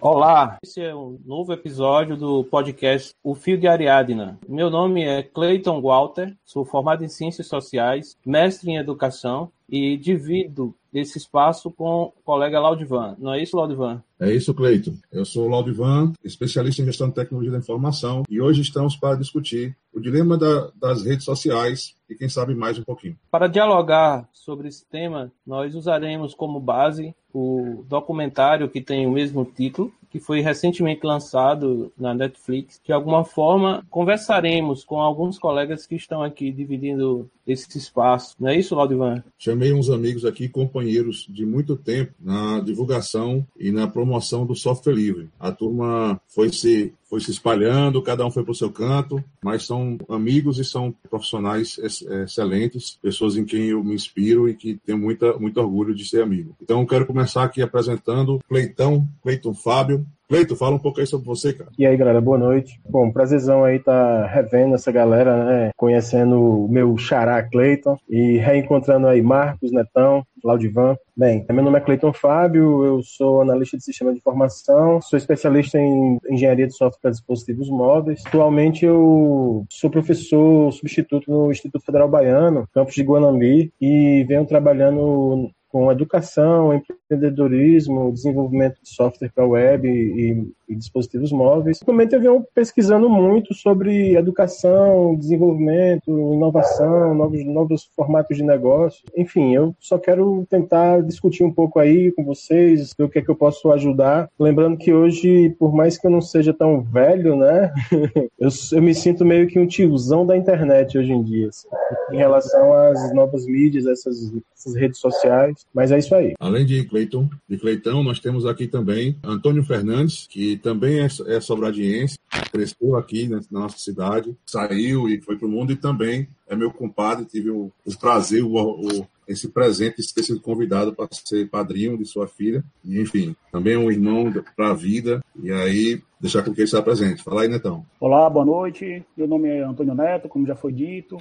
Olá, esse é um novo episódio do podcast O Fio de Ariadna. Meu nome é Clayton Walter, sou formado em Ciências Sociais, mestre em Educação e divido esse espaço com o colega Laudivan. Não é isso, Laudivan? É isso, Cleiton. Eu sou o Laudivan, especialista em gestão de tecnologia da informação, e hoje estamos para discutir o dilema da, das redes sociais e quem sabe mais um pouquinho. Para dialogar sobre esse tema, nós usaremos como base o documentário que tem o mesmo título, que foi recentemente lançado na Netflix. De alguma forma, conversaremos com alguns colegas que estão aqui dividindo esse espaço. Não é isso, Laudivan? Chamei uns amigos aqui, companheiros de muito tempo, na divulgação e na promoção do software livre. A turma foi se foi se espalhando, cada um foi para o seu canto, mas são amigos e são profissionais excelentes, pessoas em quem eu me inspiro e que tenho muita, muito orgulho de ser amigo. Então, quero começar aqui apresentando Cleitão, Cleiton Fábio, Cleito, fala um pouco aí sobre você, cara. E aí, galera, boa noite. Bom, prazerzão aí tá revendo essa galera, né? Conhecendo o meu xará Cleiton e reencontrando aí Marcos, Netão, Laudivan. Bem, meu nome é Cleiton Fábio, eu sou analista de sistema de informação, sou especialista em engenharia de software para dispositivos móveis. Atualmente eu sou professor substituto no Instituto Federal Baiano, campus de Guanambi, e venho trabalhando com educação, empreendedorismo, desenvolvimento de software para web e, e dispositivos móveis. Atualmente eu venho pesquisando muito sobre educação, desenvolvimento, inovação, novos, novos formatos de negócio. Enfim, eu só quero tentar discutir um pouco aí com vocês, ver o que é que eu posso ajudar. Lembrando que hoje, por mais que eu não seja tão velho, né, eu, eu me sinto meio que um tiozão da internet hoje em dia, assim, em relação às novas mídias, essas, essas redes sociais. Mas é isso aí. Além de Cleiton, de Cleitão, nós temos aqui também Antônio Fernandes, que também é, é sobradiense, cresceu aqui né, na nossa cidade, saiu e foi para o mundo e também é meu compadre, tive o, o prazer, o, o, esse presente de ter sido convidado para ser padrinho de sua filha. E, enfim, também um irmão para a vida. E aí, deixar com que ele se apresente. Fala aí, Netão. Olá, boa noite. Meu nome é Antônio Neto, como já foi dito.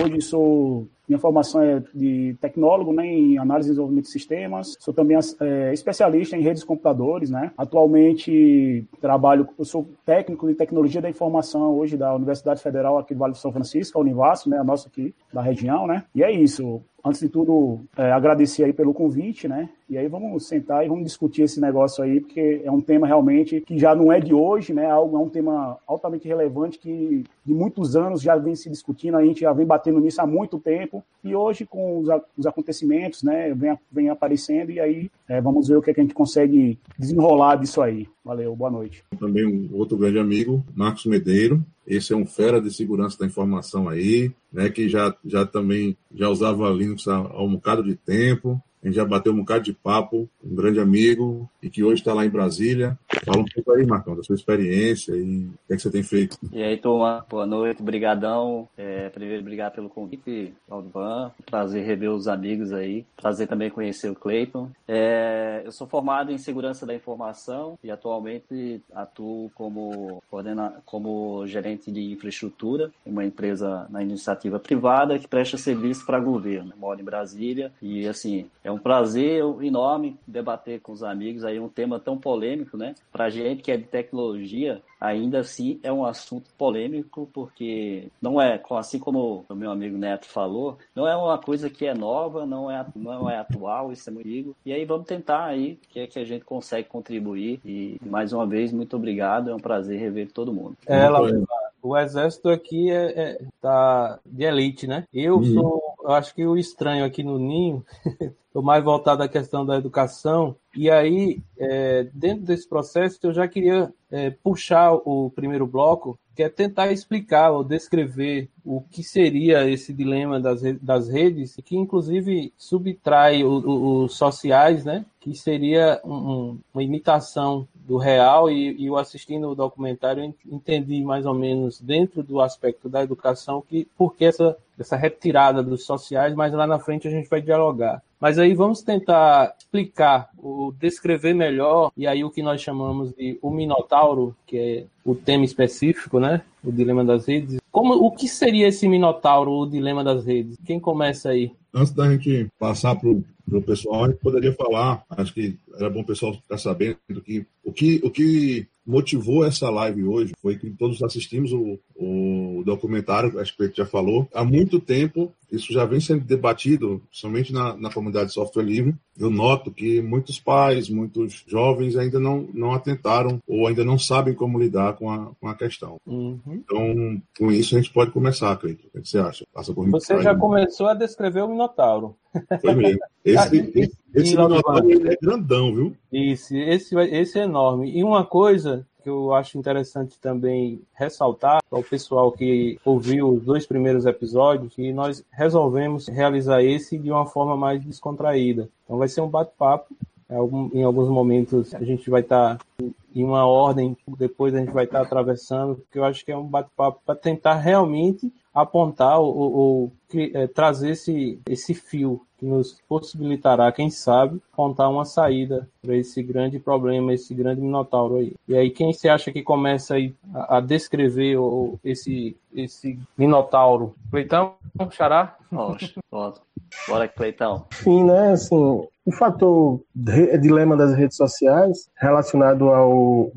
Hoje sou. Minha formação é de tecnólogo né, em análise e desenvolvimento de sistemas. Sou também é, especialista em redes de computadores. Né? Atualmente trabalho, eu sou técnico de tecnologia da informação hoje da Universidade Federal aqui do Vale do São Francisco, a Univasf, né, nossa aqui da região. Né? E é isso. Antes de tudo, é, agradecer aí pelo convite, né? E aí vamos sentar e vamos discutir esse negócio aí, porque é um tema realmente que já não é de hoje, né? É é um tema altamente relevante que de muitos anos já vem se discutindo, a gente já vem batendo nisso há muito tempo. E hoje, com os, os acontecimentos, né, vem, vem aparecendo, e aí é, vamos ver o que, é que a gente consegue desenrolar disso aí. Valeu, boa noite. Também um outro grande amigo, Marcos Medeiro. Esse é um fera de segurança da informação aí, né, que já, já também já usava Linux há, há um bocado de tempo, a gente já bateu um bocado de papo, um grande amigo, e que hoje está lá em Brasília. Fala um pouco aí, Marcão, da sua experiência e o que, é que você tem feito. E aí, turma, boa noite, brigadão. É, primeiro, obrigado pelo convite, Aldovan. Prazer rever os amigos aí. Prazer também conhecer o Cleiton. É, eu sou formado em segurança da informação e atualmente atuo como, coordena, como gerente de infraestrutura em uma empresa na iniciativa privada que presta serviço para governo. Moro em Brasília e, assim, é um prazer enorme debater com os amigos aí um tema tão polêmico, né? Para gente que é de tecnologia, ainda assim é um assunto polêmico, porque não é, assim como o meu amigo Neto falou, não é uma coisa que é nova, não é, não é atual, isso é muito digo. E aí vamos tentar aí que é que a gente consegue contribuir. E mais uma vez, muito obrigado, é um prazer rever todo mundo. É, o exército aqui é, é, tá de elite, né? Eu uhum. sou, eu acho que o estranho aqui no Ninho estou mais voltado à questão da educação. E aí, é, dentro desse processo, eu já queria é, puxar o primeiro bloco, que é tentar explicar ou descrever o que seria esse dilema das, das redes, que inclusive subtrai os sociais, né? que seria um, uma imitação do real e, eu assistindo o documentário entendi mais ou menos dentro do aspecto da educação que por que essa, essa retirada dos sociais, mas lá na frente a gente vai dialogar. Mas aí vamos tentar explicar, o descrever melhor, e aí o que nós chamamos de o Minotauro, que é o tema específico, né? O dilema das redes. Como, o que seria esse Minotauro, o dilema das redes? Quem começa aí? Antes da gente passar para o pessoal, a gente poderia falar, acho que era bom o pessoal ficar sabendo que o que, o que motivou essa live hoje foi que todos assistimos o, o documentário, acho que a gente já falou. Há muito tempo, isso já vem sendo debatido, somente na, na comunidade de software livre. Eu noto que muitos pais, muitos jovens ainda não, não atentaram ou ainda não sabem como lidar com a, com a questão. Uhum. Então, com isso a gente pode começar, Cleiton. O que você acha? Passa por Você já começou a descrever o Minotauro. Foi mesmo. Esse, esse, esse Minotauro é grandão, viu? Isso, esse, esse é enorme. E uma coisa que eu acho interessante também ressaltar ao pessoal que ouviu os dois primeiros episódios que nós resolvemos realizar esse de uma forma mais descontraída. Então vai ser um bate-papo. Em alguns momentos a gente vai estar tá em uma ordem, depois a gente vai estar tá atravessando, porque eu acho que é um bate-papo para tentar realmente apontar ou, ou é, trazer esse, esse fio que nos possibilitará, quem sabe, apontar uma saída para esse grande problema, esse grande minotauro aí. E aí, quem se acha que começa aí a, a descrever o, esse, esse minotauro? Cleitão, Xará? Bora, Cleitão. Sim, né, assim, o fator dilema das redes sociais relacionado ao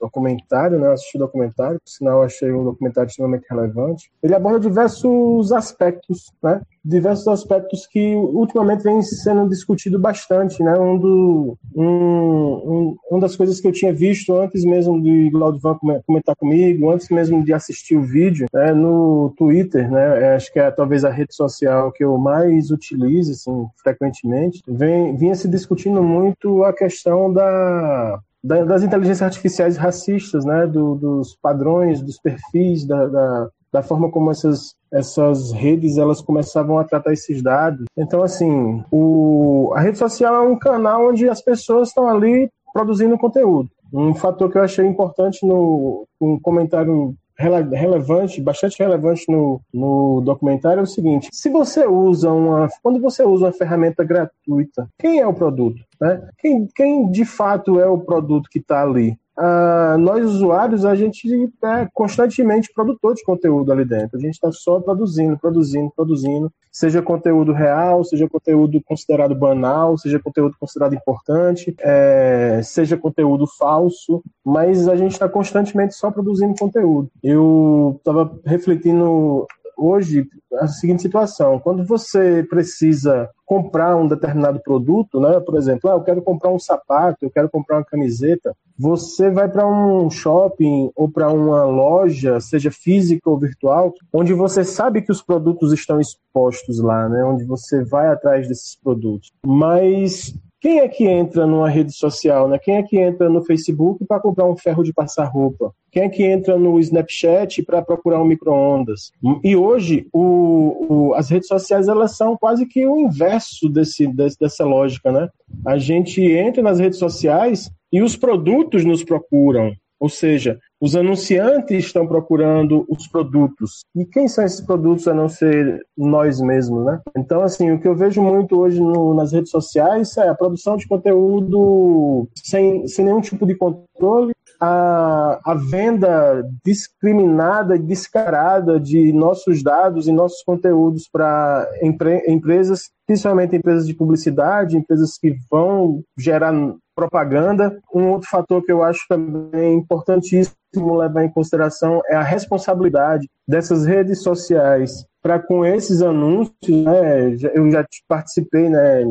documentário, né? Assisti o documentário, por sinal achei um documentário extremamente relevante. Ele aborda diversos aspectos, né? Diversos aspectos que ultimamente vem sendo discutido bastante, né? Um, do, um, um, uma das coisas que eu tinha visto antes mesmo de Glaudivan comentar comigo, antes mesmo de assistir o vídeo, né? no Twitter, né? É, acho que é talvez a rede social que eu mais utilizo, assim, frequentemente, vem, vinha se discutindo muito a questão da das inteligências artificiais racistas, né, do, dos padrões, dos perfis, da, da, da, forma como essas, essas redes elas começavam a tratar esses dados. Então, assim, o, a rede social é um canal onde as pessoas estão ali produzindo conteúdo. Um fator que eu achei importante no um comentário relevante, bastante relevante no, no documentário é o seguinte: se você usa uma, quando você usa uma ferramenta gratuita, quem é o produto? Né? Quem, quem de fato é o produto que está ali? Uh, nós usuários, a gente é constantemente produtor de conteúdo ali dentro. A gente está só produzindo, produzindo, produzindo. Seja conteúdo real, seja conteúdo considerado banal, seja conteúdo considerado importante, é, seja conteúdo falso, mas a gente está constantemente só produzindo conteúdo. Eu estava refletindo hoje a seguinte situação: quando você precisa comprar um determinado produto, né? Por exemplo, ah, eu quero comprar um sapato, eu quero comprar uma camiseta. Você vai para um shopping ou para uma loja, seja física ou virtual, onde você sabe que os produtos estão expostos lá, né? Onde você vai atrás desses produtos. Mas quem é que entra numa rede social, né? Quem é que entra no Facebook para comprar um ferro de passar roupa? Quem é que entra no Snapchat para procurar um micro-ondas? E hoje, o, o, as redes sociais elas são quase que o inverso desse, desse, dessa lógica, né? A gente entra nas redes sociais e os produtos nos procuram. Ou seja, os anunciantes estão procurando os produtos. E quem são esses produtos a não ser nós mesmos, né? Então, assim, o que eu vejo muito hoje no, nas redes sociais é a produção de conteúdo sem, sem nenhum tipo de controle, a, a venda discriminada e descarada de nossos dados e nossos conteúdos para empre, empresas, principalmente empresas de publicidade, empresas que vão gerar propaganda. Um outro fator que eu acho também importantíssimo levar em consideração é a responsabilidade dessas redes sociais para com esses anúncios. Né? Eu já participei né,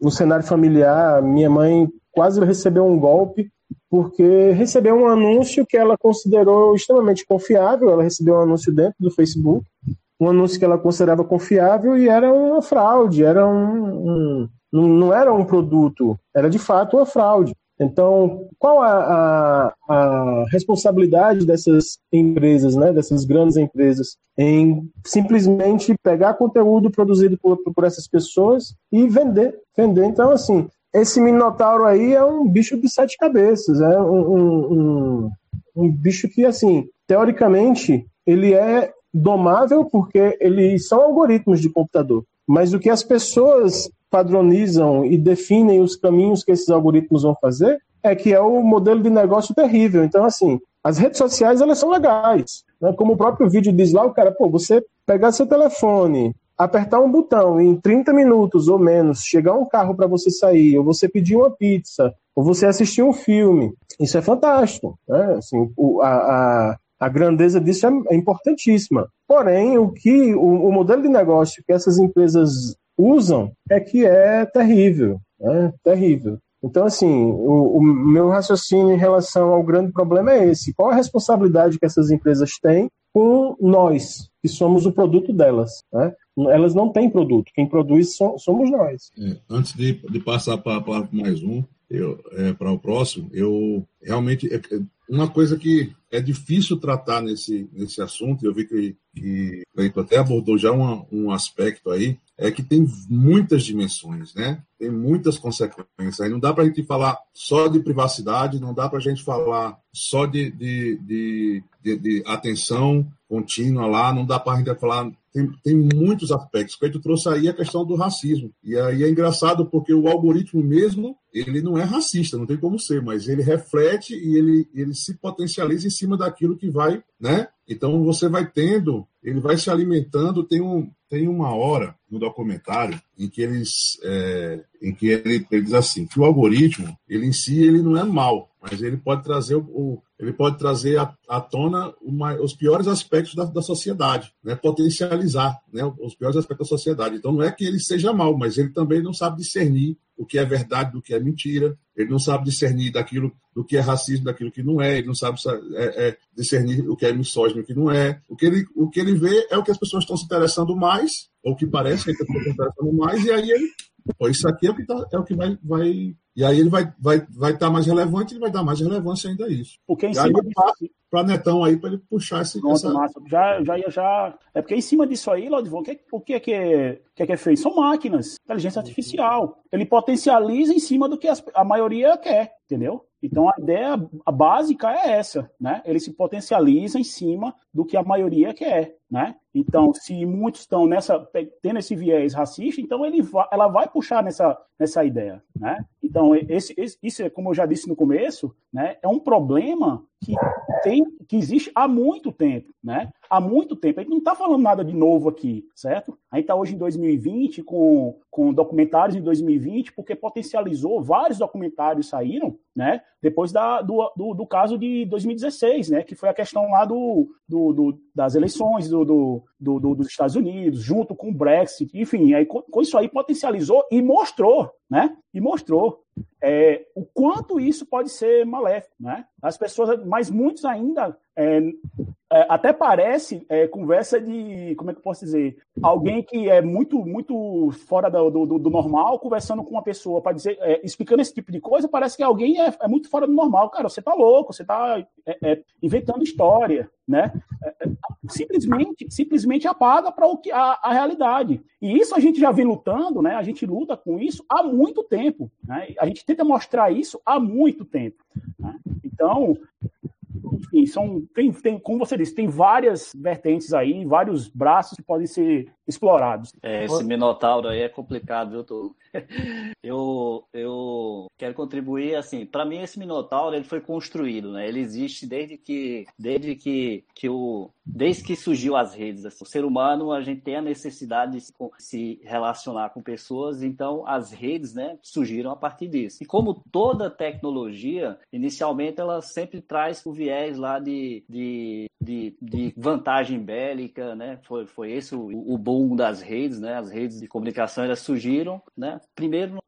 no cenário familiar, minha mãe quase recebeu um golpe porque recebeu um anúncio que ela considerou extremamente confiável. Ela recebeu um anúncio dentro do Facebook, um anúncio que ela considerava confiável e era uma fraude, era um, um não era um produto, era de fato uma fraude. Então, qual a, a, a, responsabilidade dessas empresas, né, dessas grandes empresas, em simplesmente pegar conteúdo produzido por, por essas pessoas e vender? Vender. Então, assim, esse Minotauro aí é um bicho de sete cabeças, é um, um, um, um bicho que, assim, teoricamente, ele é domável porque eles são algoritmos de computador. Mas o que as pessoas padronizam e definem os caminhos que esses algoritmos vão fazer, é que é o modelo de negócio terrível. Então, assim, as redes sociais, elas são legais. Né? Como o próprio vídeo diz lá, o cara, pô, você pegar seu telefone, apertar um botão e em 30 minutos ou menos chegar um carro para você sair, ou você pedir uma pizza, ou você assistir um filme, isso é fantástico. Né? Assim, o, a, a, a, grandeza disso é, é, importantíssima. Porém, o que o, o, modelo de negócio que essas empresas usam é que é terrível. Né? Terrível. Então, assim, o, o, meu raciocínio em relação ao grande problema é esse: qual a responsabilidade que essas empresas têm com nós, que somos o produto delas? Né? Elas não têm produto, quem produz somos nós. É, antes de, de passar para mais um, é, para o próximo, eu realmente. É, é, uma coisa que é difícil tratar nesse, nesse assunto, eu vi que, que o Cleiton até abordou já um, um aspecto aí, é que tem muitas dimensões, né? Tem muitas consequências. Aí não dá para a gente falar só de privacidade, não dá para a gente falar só de, de, de, de, de atenção contínua lá, não dá para a gente falar tem, tem muitos aspectos. O tu trouxe aí a questão do racismo. E aí é engraçado porque o algoritmo mesmo, ele não é racista, não tem como ser, mas ele reflete e ele, ele se potencializa em cima daquilo que vai, né? Então você vai tendo, ele vai se alimentando. Tem, um, tem uma hora no documentário em que eles, é, em que ele, ele diz assim que o algoritmo, ele em si, ele não é mal, mas ele pode trazer o, ele pode trazer à, à tona uma, os piores aspectos da, da sociedade, né? potencializar né? os piores aspectos da sociedade. Então, não é que ele seja mal, mas ele também não sabe discernir o que é verdade do que é mentira, ele não sabe discernir daquilo do que é racismo, daquilo que não é, ele não sabe é, é, discernir o que é misógino e o que não é. O que, ele, o que ele vê é o que as pessoas estão se interessando mais, ou o que parece que estão se interessando mais, e aí ele, pô, isso aqui é o que, tá, é o que vai, vai e aí ele vai vai vai estar tá mais relevante, ele vai dar mais relevância ainda a isso. Porque em e cima disso... para Netão aí para ele puxar esse Pronto, essa... massa. Já já ia já é porque em cima disso aí, Lodivon, o que, o que é que é, que é que é feito? São máquinas, inteligência artificial. Ele potencializa em cima do que a maioria quer, entendeu? Então a ideia a básica é essa, né? Ele se potencializa em cima do que a maioria quer, né? Então, se muitos estão nessa tendo esse viés racista, então ele ela vai puxar nessa, nessa ideia, né? Então, esse, esse, isso é como eu já disse no começo, né? É um problema que tem que existe há muito tempo, né? Há muito tempo. A gente não está falando nada de novo aqui, certo? A gente está hoje em 2020 com, com documentários em 2020 porque potencializou vários documentários saíram, né? Depois da, do, do, do caso de 2016, né? Que foi a questão lá do, do, do das eleições do, do, do, dos Estados Unidos, junto com o Brexit, enfim, aí com, com isso aí potencializou e mostrou, né? E mostrou é, o quanto isso pode ser maléfico, né? As pessoas, mas muitos ainda é, é, até parece é, conversa de, como é que eu posso dizer, alguém que é muito muito fora do, do, do normal conversando com uma pessoa para dizer, é, explicando esse tipo de coisa, parece que alguém é, é, muito fora do normal, cara. Você tá louco, você tá inventando história, né? simplesmente simplesmente apaga para o que a, a realidade. E isso a gente já vem lutando, né? A gente luta com isso há muito tempo, né? A gente tenta mostrar isso há muito tempo. Né? Então, enfim, são, tem, tem, como você disse, tem várias vertentes aí, vários braços que podem ser explorados. É, esse Minotauro aí é complicado, viu, Tô? eu, eu quero contribuir, assim, para mim esse Minotauro, ele foi construído, né? Ele existe desde que, desde que, que o, desde que surgiu as redes. Assim. O ser humano, a gente tem a necessidade de se, se relacionar com pessoas, então as redes, né, surgiram a partir disso. E como toda tecnologia, inicialmente ela sempre traz o viés lá de, de, de, de vantagem bélica, né? Foi, foi esse o, o boom das redes, né? As redes de comunicação elas surgiram, né? Primeiro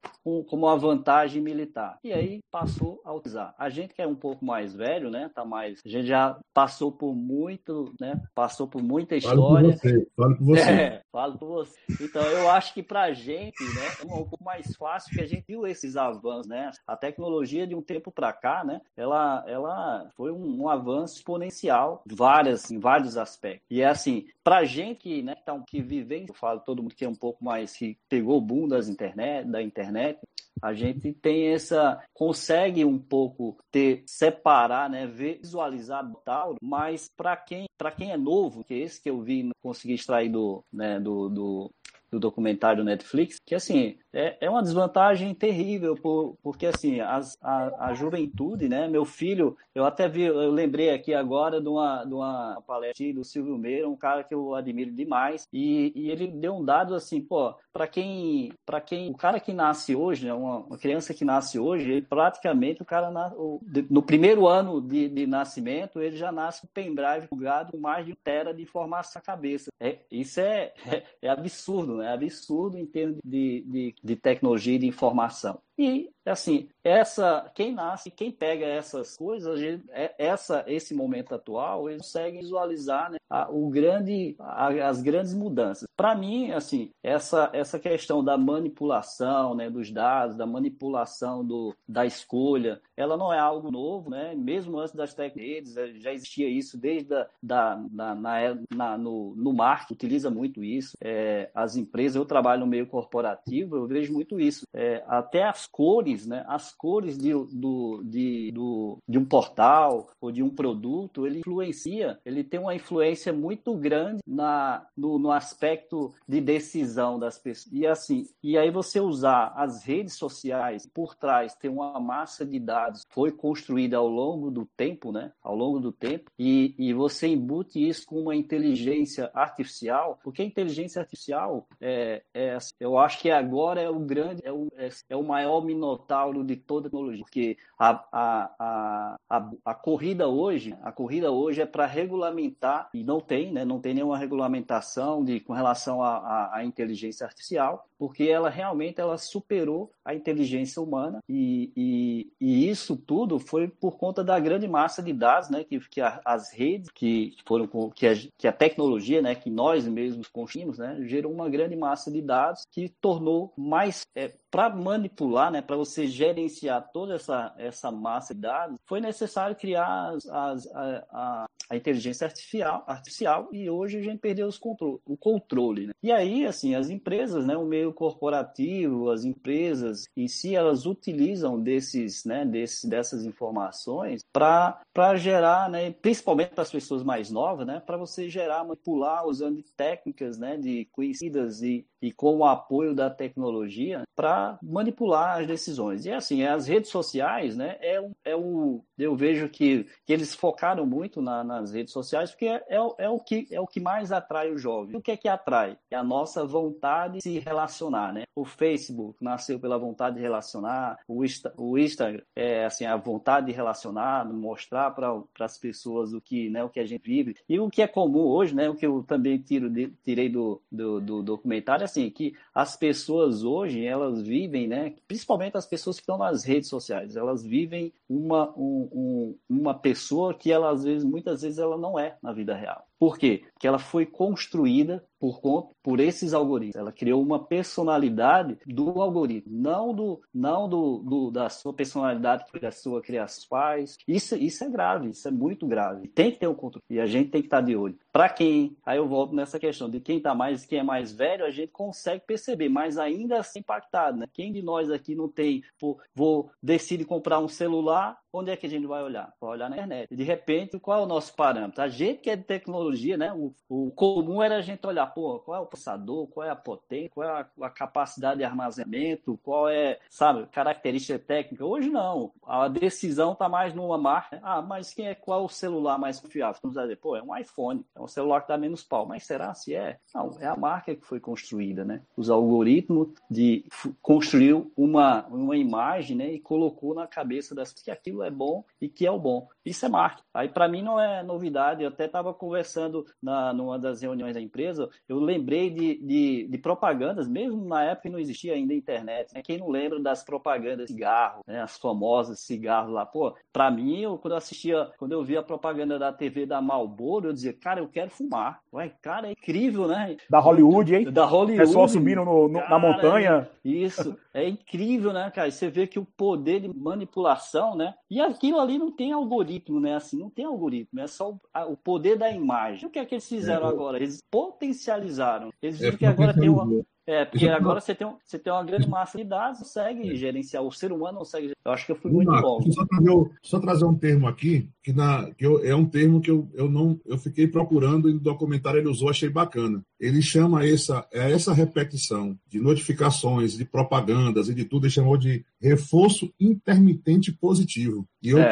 como uma vantagem militar. E aí passou a utilizar. A gente que é um pouco mais velho, né? Tá mais, a gente já passou por muito, né? Passou por muita história. Falo por você, falo por você. É, falo por você. Então eu acho que pra gente, né, é um pouco mais fácil que a gente viu esses avanços, né? A tecnologia de um tempo para cá, né? Ela ela foi um, um avanço exponencial, várias em vários aspectos. E é assim, pra gente que, né, então, que vive, eu falo todo mundo que é um pouco mais que pegou o boom das internet, da internet, a gente tem essa consegue um pouco ter separar, né, visualizar tal, mas para quem para quem é novo, que é esse que eu vi consegui extrair do, né, do, do do documentário do Netflix, que assim, é, é uma desvantagem terrível, por, porque assim, as, a, a juventude, né? Meu filho, eu até vi, eu lembrei aqui agora de uma, de uma palestra do Silvio Meira, um cara que eu admiro demais, e, e ele deu um dado assim, pô, para quem, para quem, o cara que nasce hoje, né, uma, uma criança que nasce hoje, ele, praticamente o cara na, o, de, no primeiro ano de, de nascimento, ele já nasce com pendrive com mais de um tera de informação na cabeça. É, isso é, é, é absurdo, É absurdo em termos de, de, de tecnologia e de informação. E assim, essa quem nasce, quem pega essas coisas, é, essa esse momento atual, eles conseguem visualizar né, a, o grande, a, as grandes mudanças. Para mim, assim, essa essa questão da manipulação, né, dos dados, da manipulação do, da escolha, ela não é algo novo, né? Mesmo antes das tecnologias, já existia isso desde a, da, da na, na, no, no marketing, utiliza muito isso. É, as empresas, eu trabalho no meio corporativo, eu vejo muito isso. É, até as cores, né? As cores de, do, de, do, de um portal ou de um produto, ele influencia, ele tem uma influência muito grande na, no, no aspecto de decisão das pessoas. E assim, e aí você usar as redes sociais por trás, ter uma massa de dados foi construída ao longo do tempo, né? Ao longo do tempo, e, e você embute isso com uma inteligência artificial, porque a inteligência artificial é, é eu acho que agora é o grande, é o, é, é o maior maior minotauro de toda a tecnologia, porque a, a, a, a corrida hoje, a corrida hoje é para regulamentar, e não tem, né, não tem nenhuma regulamentação de, com relação à inteligência artificial, porque ela realmente ela superou a inteligência humana e, e, e, isso tudo foi por conta da grande massa de dados, né, que, que a, as redes que foram que a, que a tecnologia, né, que nós mesmos construímos, né, gerou uma grande massa de dados que tornou mais é, para manipular, né, para você gerenciar toda essa, essa massa de dados, foi necessário criar as, as, a, a, a, inteligência artificial, artificial e hoje a gente perdeu os controle, o controle. Né? E aí, assim, as empresas, né, o meio corporativo, as empresas em si, elas utilizam desses, né, desses, dessas informações para gerar, né, principalmente para as pessoas mais novas, né, para você gerar, manipular usando técnicas né, de conhecidas e e com o apoio da tecnologia para manipular as decisões. E assim, as redes sociais, né, é, é o, eu vejo que, que eles focaram muito na, nas redes sociais porque é, é, é, o que, é o que mais atrai o jovem. O que é que atrai? É a nossa vontade de se relacionar, né? O Facebook nasceu pela vontade de relacionar, o, Insta, o Instagram é assim, a vontade de relacionar, mostrar para as pessoas o que, né, o que a gente vive. E o que é comum hoje, né, o que eu também tiro de, tirei do, do, do documentário assim, que as pessoas hoje, elas vivem, né, principalmente as pessoas que estão nas redes sociais, elas vivem uma, um, um, uma pessoa que ela, às vezes, muitas vezes, ela não é na vida real. Por quê? Porque ela foi construída por por esses algoritmos. Ela criou uma personalidade do algoritmo, não do não do, do da sua personalidade que da sua criação pais. Isso isso é grave, isso é muito grave. Tem que ter um controle e a gente tem que estar de olho. Para quem, aí eu volto nessa questão de quem está mais, quem é mais velho, a gente consegue perceber, mas ainda assim impactado, né? Quem de nós aqui não tem, pô, vou decide comprar um celular, onde é que a gente vai olhar? Vai olhar na internet. De repente, qual é o nosso parâmetro? A gente que é de tecnologia, né? O, o comum era a gente olhar, pô, qual é o processador, qual é a potência, qual é a, a capacidade de armazenamento, qual é, sabe, característica técnica. Hoje não. A decisão está mais numa marca. Ah, mas quem é qual é o celular mais confiável? Vamos dizer, pô, é um iPhone, é um celular que dá menos pau. Mas será se é? Não, é a marca que foi construída, né? Os algoritmos de construiu uma, uma imagem, né, e colocou na cabeça das que aquilo é bom e que é o bom. Isso é marketing. Aí para mim não é novidade. Eu até estava conversando na numa das reuniões da empresa, eu lembrei de, de, de, propagandas, mesmo na época que não existia ainda internet. Né? Quem não lembra das propagandas de cigarro, né? as famosas cigarros lá, pô, para mim, eu, quando eu assistia, quando eu via a propaganda da TV da Marlboro, eu dizia, cara, eu quero fumar. Ué, cara, é incrível, né? Da Hollywood, hein? Da Hollywood. Pessoal subindo no, no, cara, na montanha. Isso, é incrível, né, cara? Você vê que o poder de manipulação, né? E aquilo ali não tem algoritmo, né? Assim, não tem algoritmo, é só o, a, o poder da imagem. O que é que eles fizeram é, agora? Eles potencializaram. Eles viram é, que agora tem uma. É, porque agora você tem, você tem uma grande massa de dados, consegue é. gerenciar. O ser humano consegue. Eu acho que eu fui muito longo. Só trazer, só trazer um termo aqui, que que, na, que eu, é um termo que eu, eu não eu fiquei procurando e no documentário ele usou, achei bacana. Ele chama essa, é essa repetição de notificações, de propagandas e de tudo, ele chamou de reforço intermitente positivo. E eu é.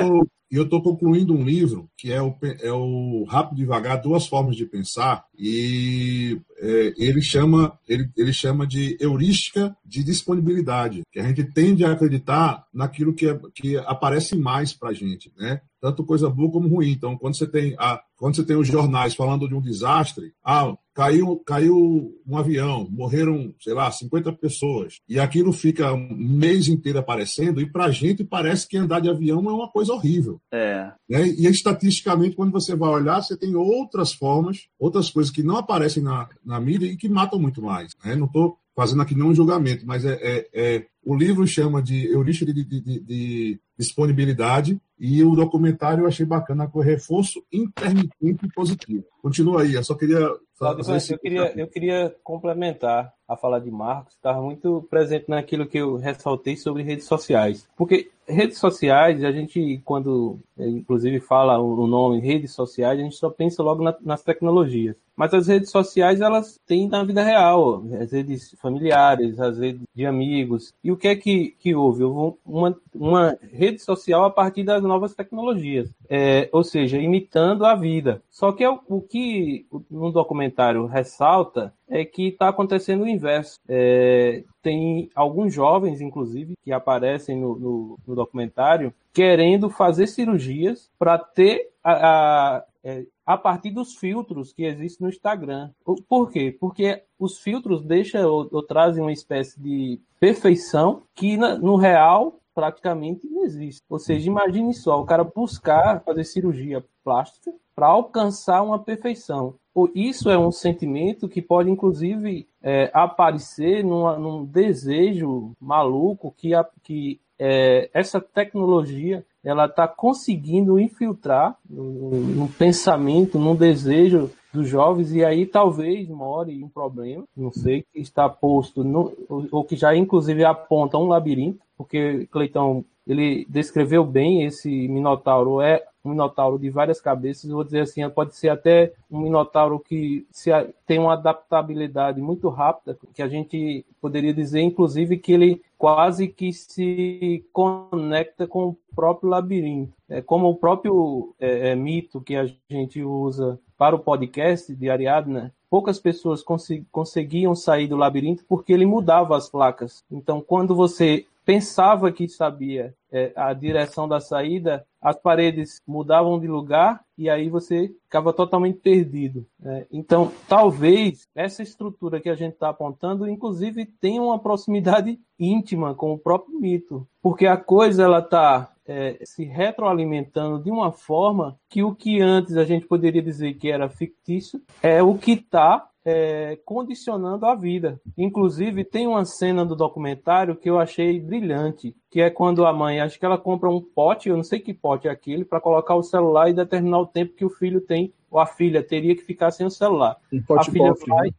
E eu estou concluindo um livro que é o, é o Rápido Devagar, Duas Formas de Pensar, e é, ele, chama, ele, ele chama de heurística de disponibilidade, que a gente tende a acreditar naquilo que, é, que aparece mais para a gente, né? Tanto coisa boa como ruim. Então, quando você tem a, quando você tem os jornais falando de um desastre, ah, caiu, caiu um avião, morreram, sei lá, 50 pessoas, e aquilo fica um mês inteiro aparecendo, e para a gente parece que andar de avião é uma coisa horrível. É. Né? E estatisticamente, quando você vai olhar, você tem outras formas, outras coisas que não aparecem na, na mídia e que matam muito mais. Né? Não estou fazendo aqui nenhum julgamento, mas é, é, é, o livro chama de heurística de, de, de, de, disponibilidade e o documentário eu achei bacana com reforço intermitente positivo. Continua aí, eu só queria fazer eu, queria, eu queria complementar a fala de Marcos, estava muito presente naquilo que eu ressaltei sobre redes sociais. Porque redes sociais, a gente, quando inclusive fala o nome redes sociais, a gente só pensa logo na, nas tecnologias. Mas as redes sociais, elas têm na vida real, as redes familiares, as redes de amigos. E o que é que, que houve? Houve uma, uma rede social a partir das novas tecnologias, é, ou seja, imitando a vida. Só que é o, o que no documentário ressalta é que está acontecendo o inverso. É, tem alguns jovens, inclusive, que aparecem no, no, no documentário querendo fazer cirurgias para ter a, a, é, a, partir dos filtros que existem no Instagram. Por quê? Porque os filtros deixam ou, ou trazem uma espécie de perfeição que na, no real praticamente não existe. Ou seja, imagine só, o cara buscar fazer cirurgia plástica para alcançar uma perfeição. Isso é um sentimento que pode, inclusive, é, aparecer numa, num desejo maluco que, a, que é, essa tecnologia ela está conseguindo infiltrar no, pensamento, no desejo dos jovens e aí talvez more um problema, não sei, que está posto no, ou que já inclusive aponta um labirinto, porque Cleitão ele descreveu bem esse minotauro é um minotauro de várias cabeças, vou dizer assim, pode ser até um minotauro que se, tem uma adaptabilidade muito rápida, que a gente poderia dizer, inclusive, que ele quase que se conecta com o próprio labirinto. É como o próprio é, é, mito que a gente usa para o podcast de Ariadna, poucas pessoas conseguiam sair do labirinto porque ele mudava as placas. Então, quando você pensava que sabia é, a direção da saída, as paredes mudavam de lugar e aí você ficava totalmente perdido. Né? Então, talvez essa estrutura que a gente está apontando, inclusive, tenha uma proximidade íntima com o próprio mito, porque a coisa ela está é, se retroalimentando de uma forma que o que antes a gente poderia dizer que era fictício é o que está é, condicionando a vida. Inclusive, tem uma cena do documentário que eu achei brilhante, que é quando a mãe, acho que ela compra um pote, eu não sei que pote é aquele, para colocar o celular e determinar o tempo que o filho tem, ou a filha teria que ficar sem o celular. Um pote a filha cofre, vai, né?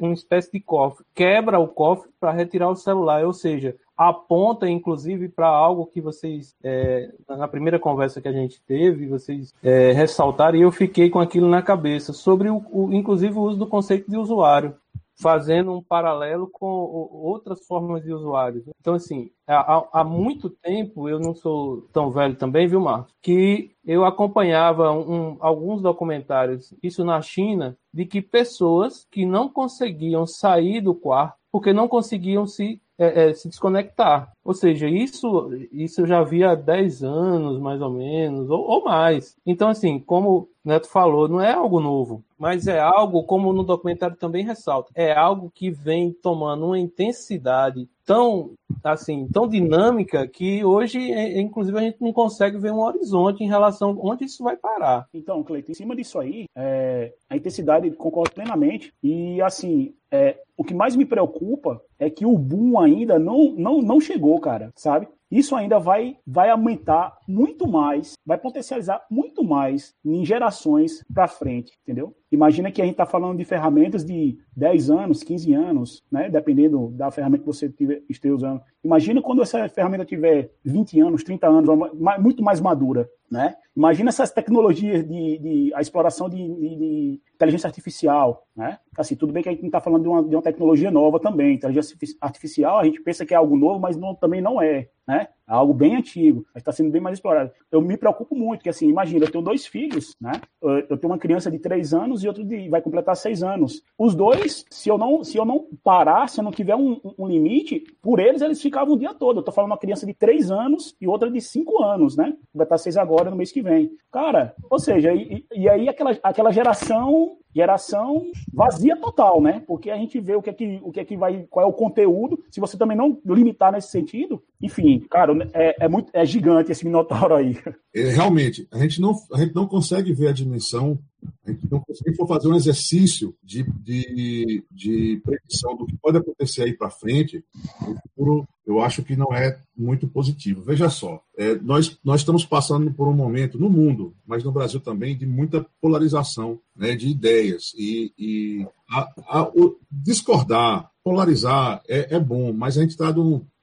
Uma espécie de cofre, quebra o cofre para retirar o celular, ou seja, aponta inclusive para algo que vocês, é, na primeira conversa que a gente teve, vocês é, ressaltaram e eu fiquei com aquilo na cabeça, sobre o, o, inclusive o uso do conceito de usuário fazendo um paralelo com outras formas de usuários. Então, assim, há, há, muito tempo, eu não sou tão velho também, viu, Marcos, que eu acompanhava um, alguns documentários, isso na China, de que pessoas que não conseguiam sair do quarto porque não conseguiam se é, é, se desconectar. Ou seja, isso, isso eu já vi há 10 anos, mais ou menos, ou, ou mais. Então, assim, como o Neto falou, não é algo novo, mas é algo, como no documentário também ressalta, é algo que vem tomando uma intensidade tão assim tão dinâmica que hoje é, inclusive a gente não consegue ver um horizonte em relação onde isso vai parar então Cleiton em cima disso aí é, a intensidade concordo plenamente e assim é, o que mais me preocupa é que o boom ainda não, não, não chegou, cara, sabe? Isso ainda vai, vai aumentar muito mais, vai potencializar muito mais em gerações para frente, entendeu? Imagina que a gente está falando de ferramentas de 10 anos, 15 anos, né? dependendo da ferramenta que você esteja usando. Imagina quando essa ferramenta tiver 20 anos, 30 anos, muito mais madura. Né? Imagina essas tecnologias de, de a exploração de, de, de, inteligência artificial, né? Assim, tudo bem que a gente não está falando de uma, de uma tecnologia nova também. Inteligência artificial, a gente pensa que é algo novo, mas não, também não é, né? É algo bem antigo, mas está sendo bem mais explorado. Eu me preocupo muito, porque assim, imagina, eu tenho dois filhos, né? Eu tenho uma criança de três anos e outro de, vai completar seis anos. Os dois, se eu não, se eu não parar, se eu não tiver um, um limite, por eles, eles ficavam o dia todo. Eu estou falando uma criança de três anos e outra de cinco anos, né? Vai estar seis agora no mês que vem. Cara, ou seja, e, e aí aquela, aquela geração geração vazia total, né? Porque a gente vê o que é que, o que, é que vai, qual é o conteúdo. Se você também não limitar nesse sentido, enfim, cara, é, é muito é gigante esse minotauro aí. É, realmente, a gente não a gente não consegue ver a dimensão. A gente não consegue for fazer um exercício de, de, de predição do que pode acontecer aí para frente. O futuro eu acho que não é muito positivo. Veja só, é, nós, nós estamos passando por um momento no mundo, mas no Brasil também, de muita polarização né, de ideias. E, e a, a, discordar, polarizar é, é, bom, mas a gente está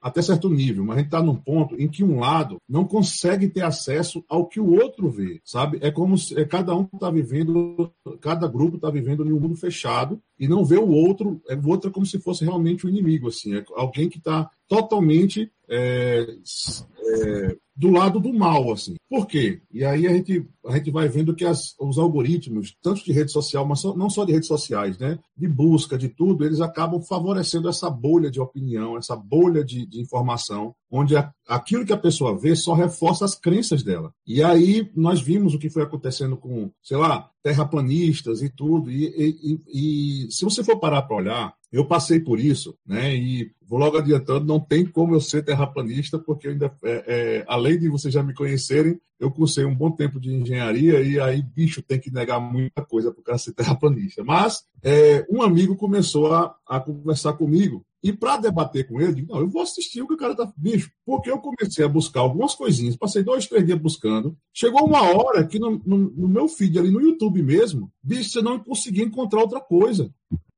até certo nível, mas a gente está num ponto em que um lado não consegue ter acesso ao que o outro vê, sabe? É como se é, cada um está vivendo, cada grupo está vivendo em um mundo fechado e não vê o outro, é, o outro é como se fosse realmente o um inimigo, assim, é alguém que está totalmente é, é, do lado do mal, assim. Por quê? E aí a gente, a gente vai vendo que as, os algoritmos, tanto de rede social, mas não só de redes sociais, né? De busca, de tudo, eles acabam favorecendo essa bolha de opinião, essa bolha de, de informação, onde a, aquilo que a pessoa vê só reforça as crenças dela. E aí nós vimos o que foi acontecendo com, sei lá, terraplanistas e tudo. E, e, e, e se você for parar para olhar, eu passei por isso, né? E vou logo adiantando, não tem como eu ser terraplanista, porque ainda, é, é, além de vocês já me conhecerem, eu cursei um bom tempo de engenharia e aí, bicho, tem que negar muita coisa para o cara ser terraplanista. Mas é, um amigo começou a, a conversar comigo e para debater com ele, digo, não, eu vou assistir o que o cara tá. Bicho, porque eu comecei a buscar algumas coisinhas, passei dois, três dias buscando. Chegou uma hora que no, no, no meu feed ali no YouTube mesmo, bicho, você não conseguia encontrar outra coisa.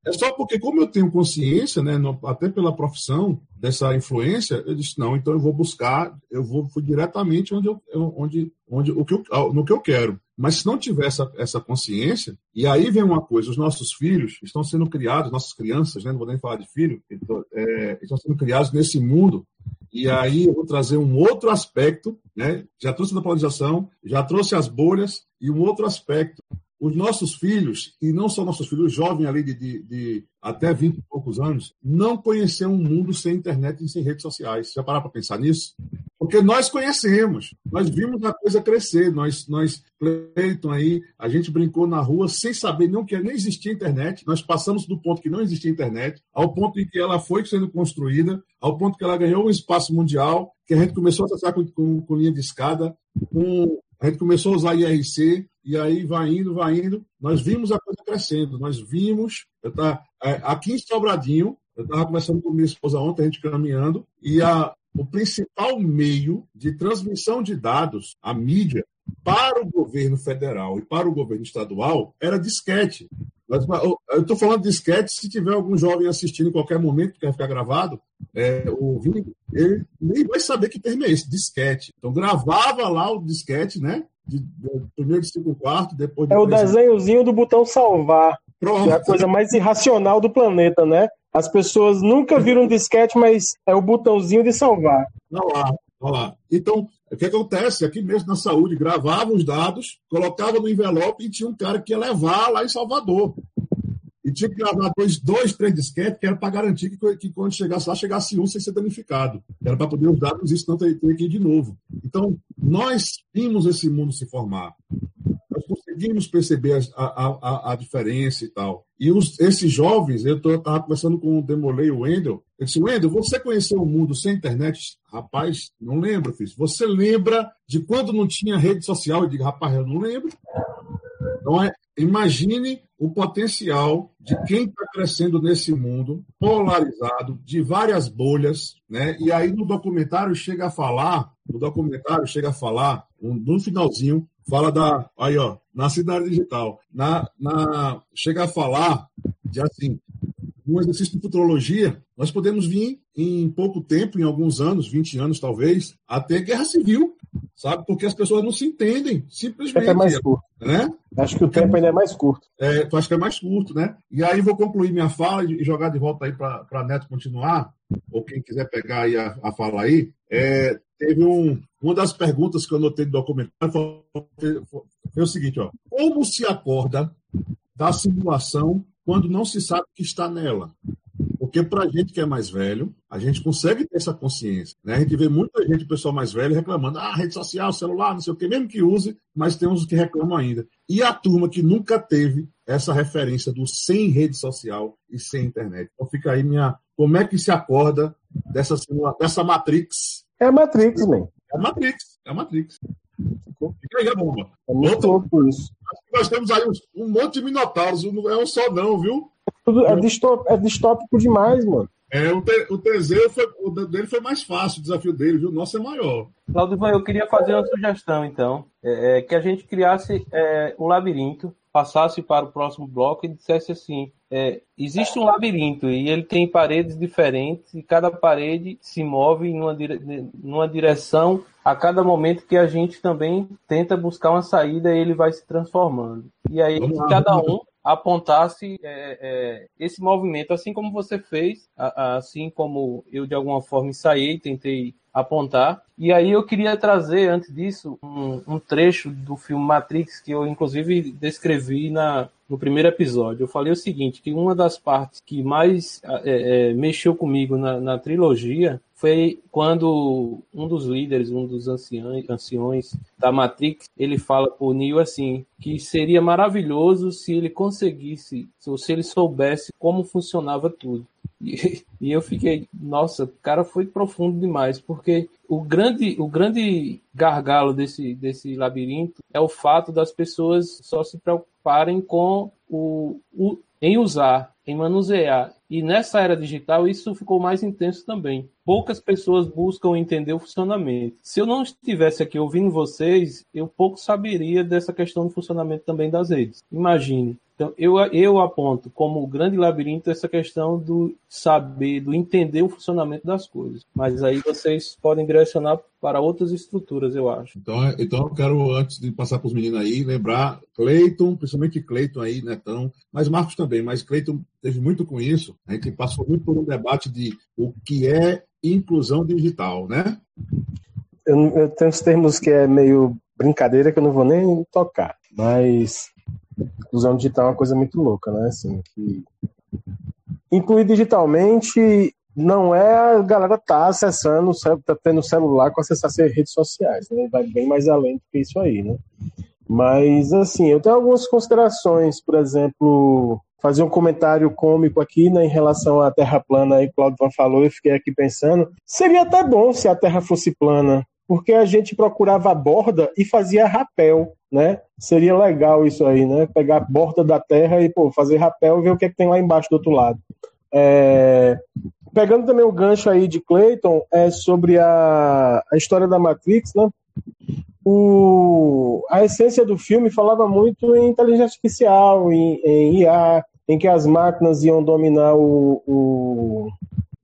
É só porque, como eu tenho consciência, né, até pela profissão dessa influência, eu disse, não, então eu vou buscar, eu vou diretamente onde eu, onde, onde, o que eu, no que eu quero. Mas se não tiver essa, essa consciência, e aí vem uma coisa, os nossos filhos estão sendo criados, nossas crianças, né, não vou nem falar de filho, é, estão sendo criados nesse mundo, e aí eu vou trazer um outro aspecto, né, já trouxe a polarização, já trouxe as bolhas, e um outro aspecto os nossos filhos, e não só nossos filhos, jovens ali de, de, de até 20 e poucos anos, não conhecer um mundo sem internet e sem redes sociais. Já parar para pensar nisso? Porque nós conhecemos, nós vimos a coisa crescer, nós, nós, Cleiton aí, a gente brincou na rua sem saber nem que nem existia internet, nós passamos do ponto que não existia internet, ao ponto em que ela foi sendo construída, ao ponto que ela ganhou um espaço mundial, que a gente começou a acessar com, com, com linha de escada, com a gente começou a usar IRC e aí vai indo, vai indo. Nós vimos a coisa crescendo. Nós vimos, eu tá, é, aqui em Sobradinho, eu estava conversando com minha esposa ontem, a gente caminhando, e a, o principal meio de transmissão de dados, a mídia, para o governo federal e para o governo estadual era disquete. Eu estou falando de disquete, se tiver algum jovem assistindo em qualquer momento, que vai ficar gravado, é, ouvindo, ele nem vai saber que termo é esse, disquete. Então gravava lá o disquete, né? De, de, primeiro de cinco quartos, depois de É o desenhozinho do botão salvar. Pronto. é a coisa mais irracional do planeta, né? As pessoas nunca viram um disquete, mas é o botãozinho de salvar. Olha lá, olha lá. Então, o que acontece? Aqui mesmo na saúde, gravava os dados, colocava no envelope e tinha um cara que ia levar lá em Salvador. E tinha que gravar dois, dois três disquetes, que era para garantir que, que, quando chegasse lá, chegasse um sem ser danificado. Era para poder os dados, isso não ter que ir de novo. Então, nós vimos esse mundo se formar. Conseguimos perceber a, a, a, diferença e tal. E os, esses jovens, eu estava conversando com o Demolei, o Wendel, ele disse, Wendel, você conheceu o mundo sem internet? Rapaz, não lembro, filho. Você lembra de quando não tinha rede social? Eu digo, rapaz, eu não lembro. Então, é, imagine o potencial de quem está crescendo nesse mundo polarizado, de várias bolhas, né? E aí no documentário chega a falar, no documentário chega a falar, um, no finalzinho, fala da. Aí, ó, na cidade digital. Na, na, chega a falar de assim, um exercício de futurologia, nós podemos vir em pouco tempo, em alguns anos, 20 anos talvez, até guerra civil, sabe? Porque as pessoas não se entendem, simplesmente. É mais curto. Né? Acho que o tempo ainda é mais curto. É, tu acha que é mais curto, né? E aí vou concluir minha fala e jogar de volta aí para Neto continuar, ou quem quiser pegar aí a, a fala aí. É, teve um, uma das perguntas que eu anotei do documentário foi, foi, o seguinte, ó. Como se acorda da simulação quando não se sabe que está nela. Porque para a gente que é mais velho, a gente consegue ter essa consciência. Né? A gente vê muita gente, pessoal mais velho, reclamando: ah, rede social, celular, não sei o quê, mesmo que use, mas tem uns que reclamam ainda. E a turma que nunca teve essa referência do sem rede social e sem internet. Então fica aí minha. Como é que se acorda dessa, dessa Matrix? É a Matrix, man. É a Matrix, é a Matrix. Fica aí a bomba. É muito louco isso. Nós temos aí um, um monte de minotauros, não é um só não, viu? É, distópico, é distópico demais, mano. É, o, te, o Teseu, foi, o dele foi mais fácil, o desafio dele, viu? O nosso é maior. Claudio, eu queria fazer uma sugestão, então. É, é, que a gente criasse é, um labirinto, passasse para o próximo bloco e dissesse assim: é, existe um labirinto e ele tem paredes diferentes e cada parede se move em uma, dire... numa direção a cada momento que a gente também tenta buscar uma saída e ele vai se transformando. E aí cada um apontasse é, é, esse movimento, assim como você fez, assim como eu de alguma forma ensaiei, tentei apontar. E aí eu queria trazer, antes disso, um, um trecho do filme Matrix que eu inclusive descrevi na, no primeiro episódio. Eu falei o seguinte, que uma das partes que mais é, é, mexeu comigo na, na trilogia foi quando um dos líderes, um dos anciões, anciões da Matrix, ele fala pro Neo assim, que seria maravilhoso se ele conseguisse, se ele soubesse como funcionava tudo. E, eu fiquei, nossa, o cara foi profundo demais, porque o grande, o grande gargalo desse, desse labirinto é o fato das pessoas só se preocuparem com o, o em usar, em manusear. E nessa era digital isso ficou mais intenso também. Poucas pessoas buscam entender o funcionamento. Se eu não estivesse aqui ouvindo vocês, eu pouco saberia dessa questão do funcionamento também das redes. Imagine. Então, eu, eu aponto como grande labirinto essa questão do saber, do entender o funcionamento das coisas. Mas aí vocês podem direcionar para outras estruturas, eu acho. Então, então eu quero, antes de passar para os meninos aí, lembrar Cleiton, principalmente Cleiton aí, Netão, mas Marcos também, mas Cleiton teve muito com isso. A gente passou muito por um debate de o que é inclusão digital, né? Eu, eu tenho uns termos que é meio brincadeira que eu não vou nem tocar, mas inclusão digital é uma coisa muito louca, né? Assim, que incluir digitalmente não é a galera tá acessando, tá tendo celular com acessar as redes sociais, né? Vai bem mais além do que isso aí, né? Mas, assim, eu tenho algumas considerações, por exemplo, fazer um comentário cômico aqui né, em relação à Terra plana, aí Claudio falou, eu fiquei aqui pensando, seria até bom se a Terra fosse plana, porque a gente procurava a borda e fazia rapel, né? Seria legal isso aí, né? Pegar a borda da Terra e pô, fazer rapel e ver o que, é que tem lá embaixo do outro lado. É... Pegando também o gancho aí de Clayton, é sobre a, a história da Matrix, né? O, a essência do filme falava muito em inteligência artificial, em, em IA, em que as máquinas iam dominar o, o,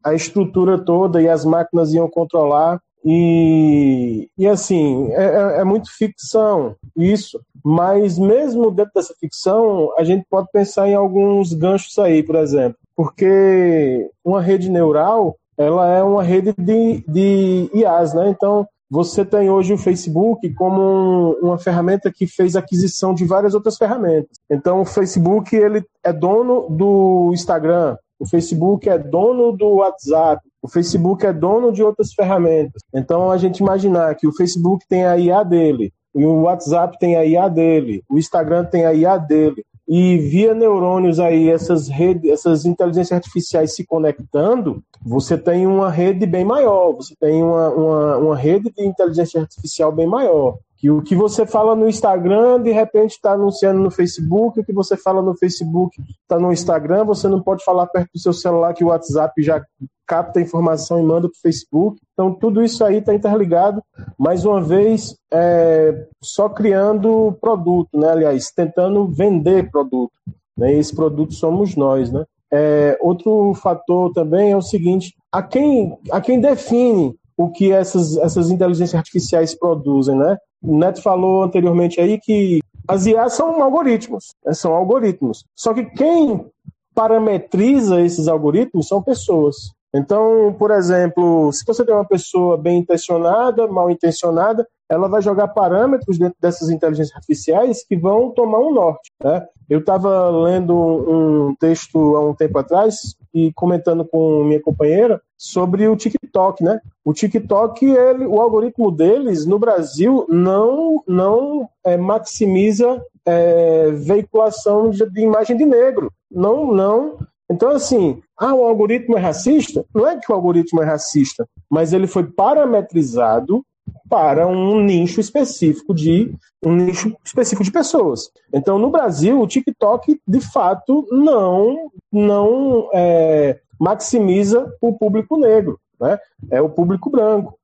a estrutura toda e as máquinas iam controlar. E, e assim, é, é, é muito ficção isso, mas mesmo dentro dessa ficção, a gente pode pensar em alguns ganchos aí, por exemplo, porque uma rede neural ela é uma rede de, de IAs, né? Então, você tem hoje o Facebook como um, uma ferramenta que fez aquisição de várias outras ferramentas. Então, o Facebook ele é dono do Instagram, o Facebook é dono do WhatsApp, o Facebook é dono de outras ferramentas. Então, a gente imaginar que o Facebook tem a IA dele, o WhatsApp tem a IA dele, o Instagram tem a IA dele, e via neurônios aí, essas redes, essas inteligências artificiais se conectando, você tem uma rede bem maior, você tem uma, uma, uma rede de inteligência artificial bem maior. Que o que você fala no Instagram, de repente está anunciando no Facebook, o que você fala no Facebook está no Instagram, você não pode falar perto do seu celular que o WhatsApp já capta a informação e manda para o Facebook. Então, tudo isso aí está interligado, mais uma vez, é, só criando produto, né? aliás, tentando vender produto. Né? E esse produto somos nós. Né? É, outro fator também é o seguinte: a quem, a quem define o que essas, essas inteligências artificiais produzem, né? O Neto falou anteriormente aí que as IAs são algoritmos, né? são algoritmos. Só que quem parametriza esses algoritmos são pessoas. Então, por exemplo, se você tem uma pessoa bem intencionada, mal intencionada, ela vai jogar parâmetros dentro dessas inteligências artificiais que vão tomar um norte. Né? Eu estava lendo um texto há um tempo atrás e comentando com minha companheira sobre o TikTok, né? O TikTok, ele, o algoritmo deles no Brasil não não é, maximiza é, veiculação de, de imagem de negro. Não, não então, assim, ah, o algoritmo é racista? Não é que o algoritmo é racista, mas ele foi parametrizado para um nicho específico de um nicho específico de pessoas. Então, no Brasil, o TikTok de fato não não é, maximiza o público negro, né? É o público branco.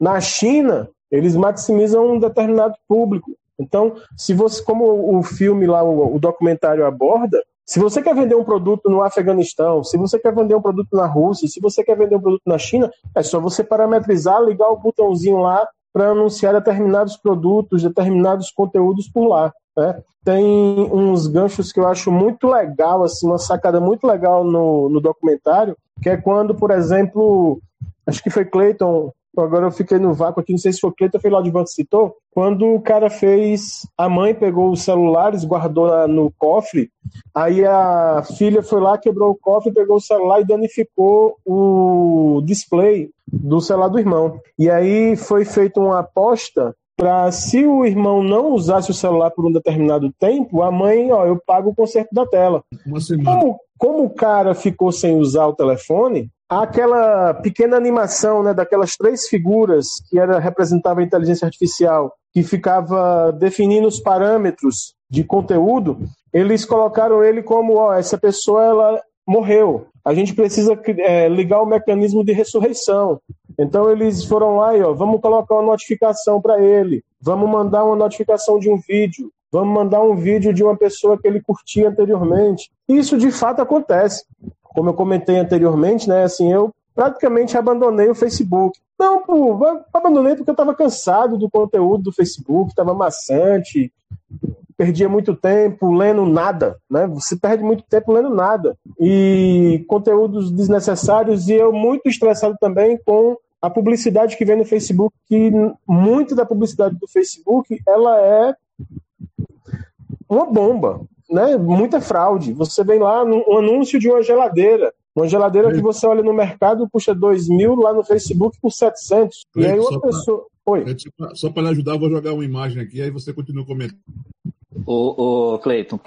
Na China, eles maximizam um determinado público. Então, se você, como o filme lá, o, o documentário aborda, se você quer vender um produto no Afeganistão, se você quer vender um produto na Rússia, se você quer vender um produto na China, é só você parametrizar, ligar o botãozinho lá para anunciar determinados produtos, determinados conteúdos por lá. Né? Tem uns ganchos que eu acho muito legal, assim, uma sacada muito legal no, no documentário, que é quando, por exemplo, acho que foi Clayton agora eu fiquei no vácuo aqui, não sei se foi o Cleiton foi lá de banco citou, quando o cara fez, a mãe pegou os celulares, guardou no cofre, aí a filha foi lá, quebrou o cofre, pegou o celular e danificou o display do celular do irmão. E aí foi feita uma aposta para se o irmão não usasse o celular por um determinado tempo, a mãe, ó, eu pago o conserto da tela. Como, como o cara ficou sem usar o telefone, aquela pequena animação né, daquelas três figuras que era representava a inteligência artificial, que ficava definindo os parâmetros de conteúdo, eles colocaram ele como, ó, essa pessoa ela morreu. A gente precisa é, ligar o mecanismo de ressurreição. Então eles foram lá e ó, vamos colocar uma notificação para ele, vamos mandar uma notificação de um vídeo, vamos mandar um vídeo de uma pessoa que ele curtia anteriormente. Isso de fato acontece como eu comentei anteriormente, né, assim, eu praticamente abandonei o Facebook. Não, pô, abandonei porque eu estava cansado do conteúdo do Facebook, estava maçante, perdia muito tempo lendo nada, né? Você perde muito tempo lendo nada. E conteúdos desnecessários e eu muito estressado também com a publicidade que vem no Facebook, que muito da publicidade do Facebook, ela é uma bomba né, muita fraude. Você vem lá um anúncio de uma geladeira. Uma geladeira que você olha no mercado custa 2 mil, lá no Facebook por 700. E aí uma pessoa. Pra, Oi. Só para lhe ajudar, vou jogar uma imagem aqui, aí você continua comentando. O, o Cleiton,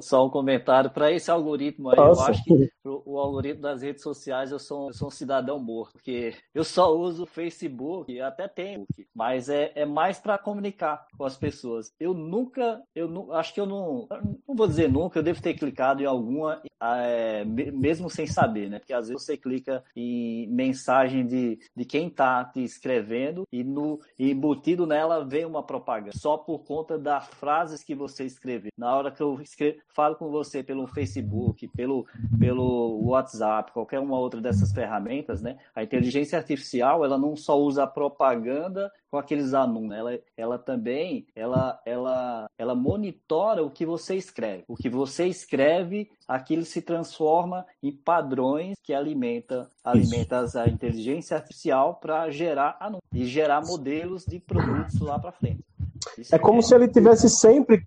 só um comentário para esse algoritmo aí. Nossa. Eu acho que o algoritmo das redes sociais eu sou, eu sou um cidadão morto, porque eu só uso Facebook, até tenho, mas é, é mais para comunicar com as pessoas. Eu nunca, eu acho que eu não, não vou dizer nunca, eu devo ter clicado em alguma, é, mesmo sem saber, né? Porque às vezes você clica em mensagem de, de quem tá te escrevendo e no embutido nela vem uma propaganda, só por conta das frases que você escreveu. Na hora que eu escrevo, falo com você pelo Facebook, pelo, pelo WhatsApp, qualquer uma outra dessas ferramentas, né? A inteligência artificial, ela não só usa a propaganda com aqueles anúncios, ela, ela também, ela, ela, ela monitora o que você escreve. O que você escreve, aquilo se transforma em padrões que alimenta, alimenta a inteligência artificial para gerar anúncios e gerar modelos de produtos lá para frente. Isso é como é... se ele tivesse sempre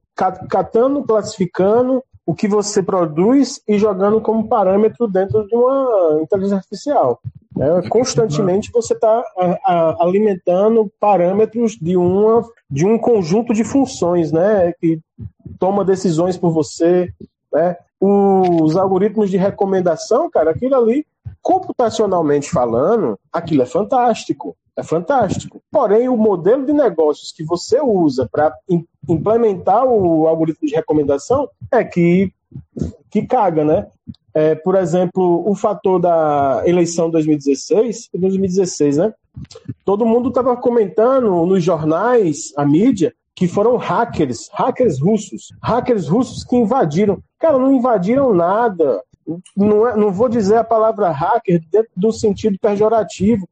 catando, classificando o que você produz e jogando como parâmetro dentro de uma inteligência artificial. É, constantemente você está alimentando parâmetros de, uma, de um conjunto de funções, né, que toma decisões por você. Né? Os algoritmos de recomendação, cara, aquilo ali, computacionalmente falando, aquilo é fantástico. É fantástico. Porém, o modelo de negócios que você usa para implementar o algoritmo de recomendação é que, que caga, né? É, por exemplo, o fator da eleição 2016, 2016, né? Todo mundo estava comentando nos jornais, a mídia, que foram hackers, hackers russos, hackers russos que invadiram. Cara, não invadiram nada. Não, é, não vou dizer a palavra hacker dentro do sentido pejorativo,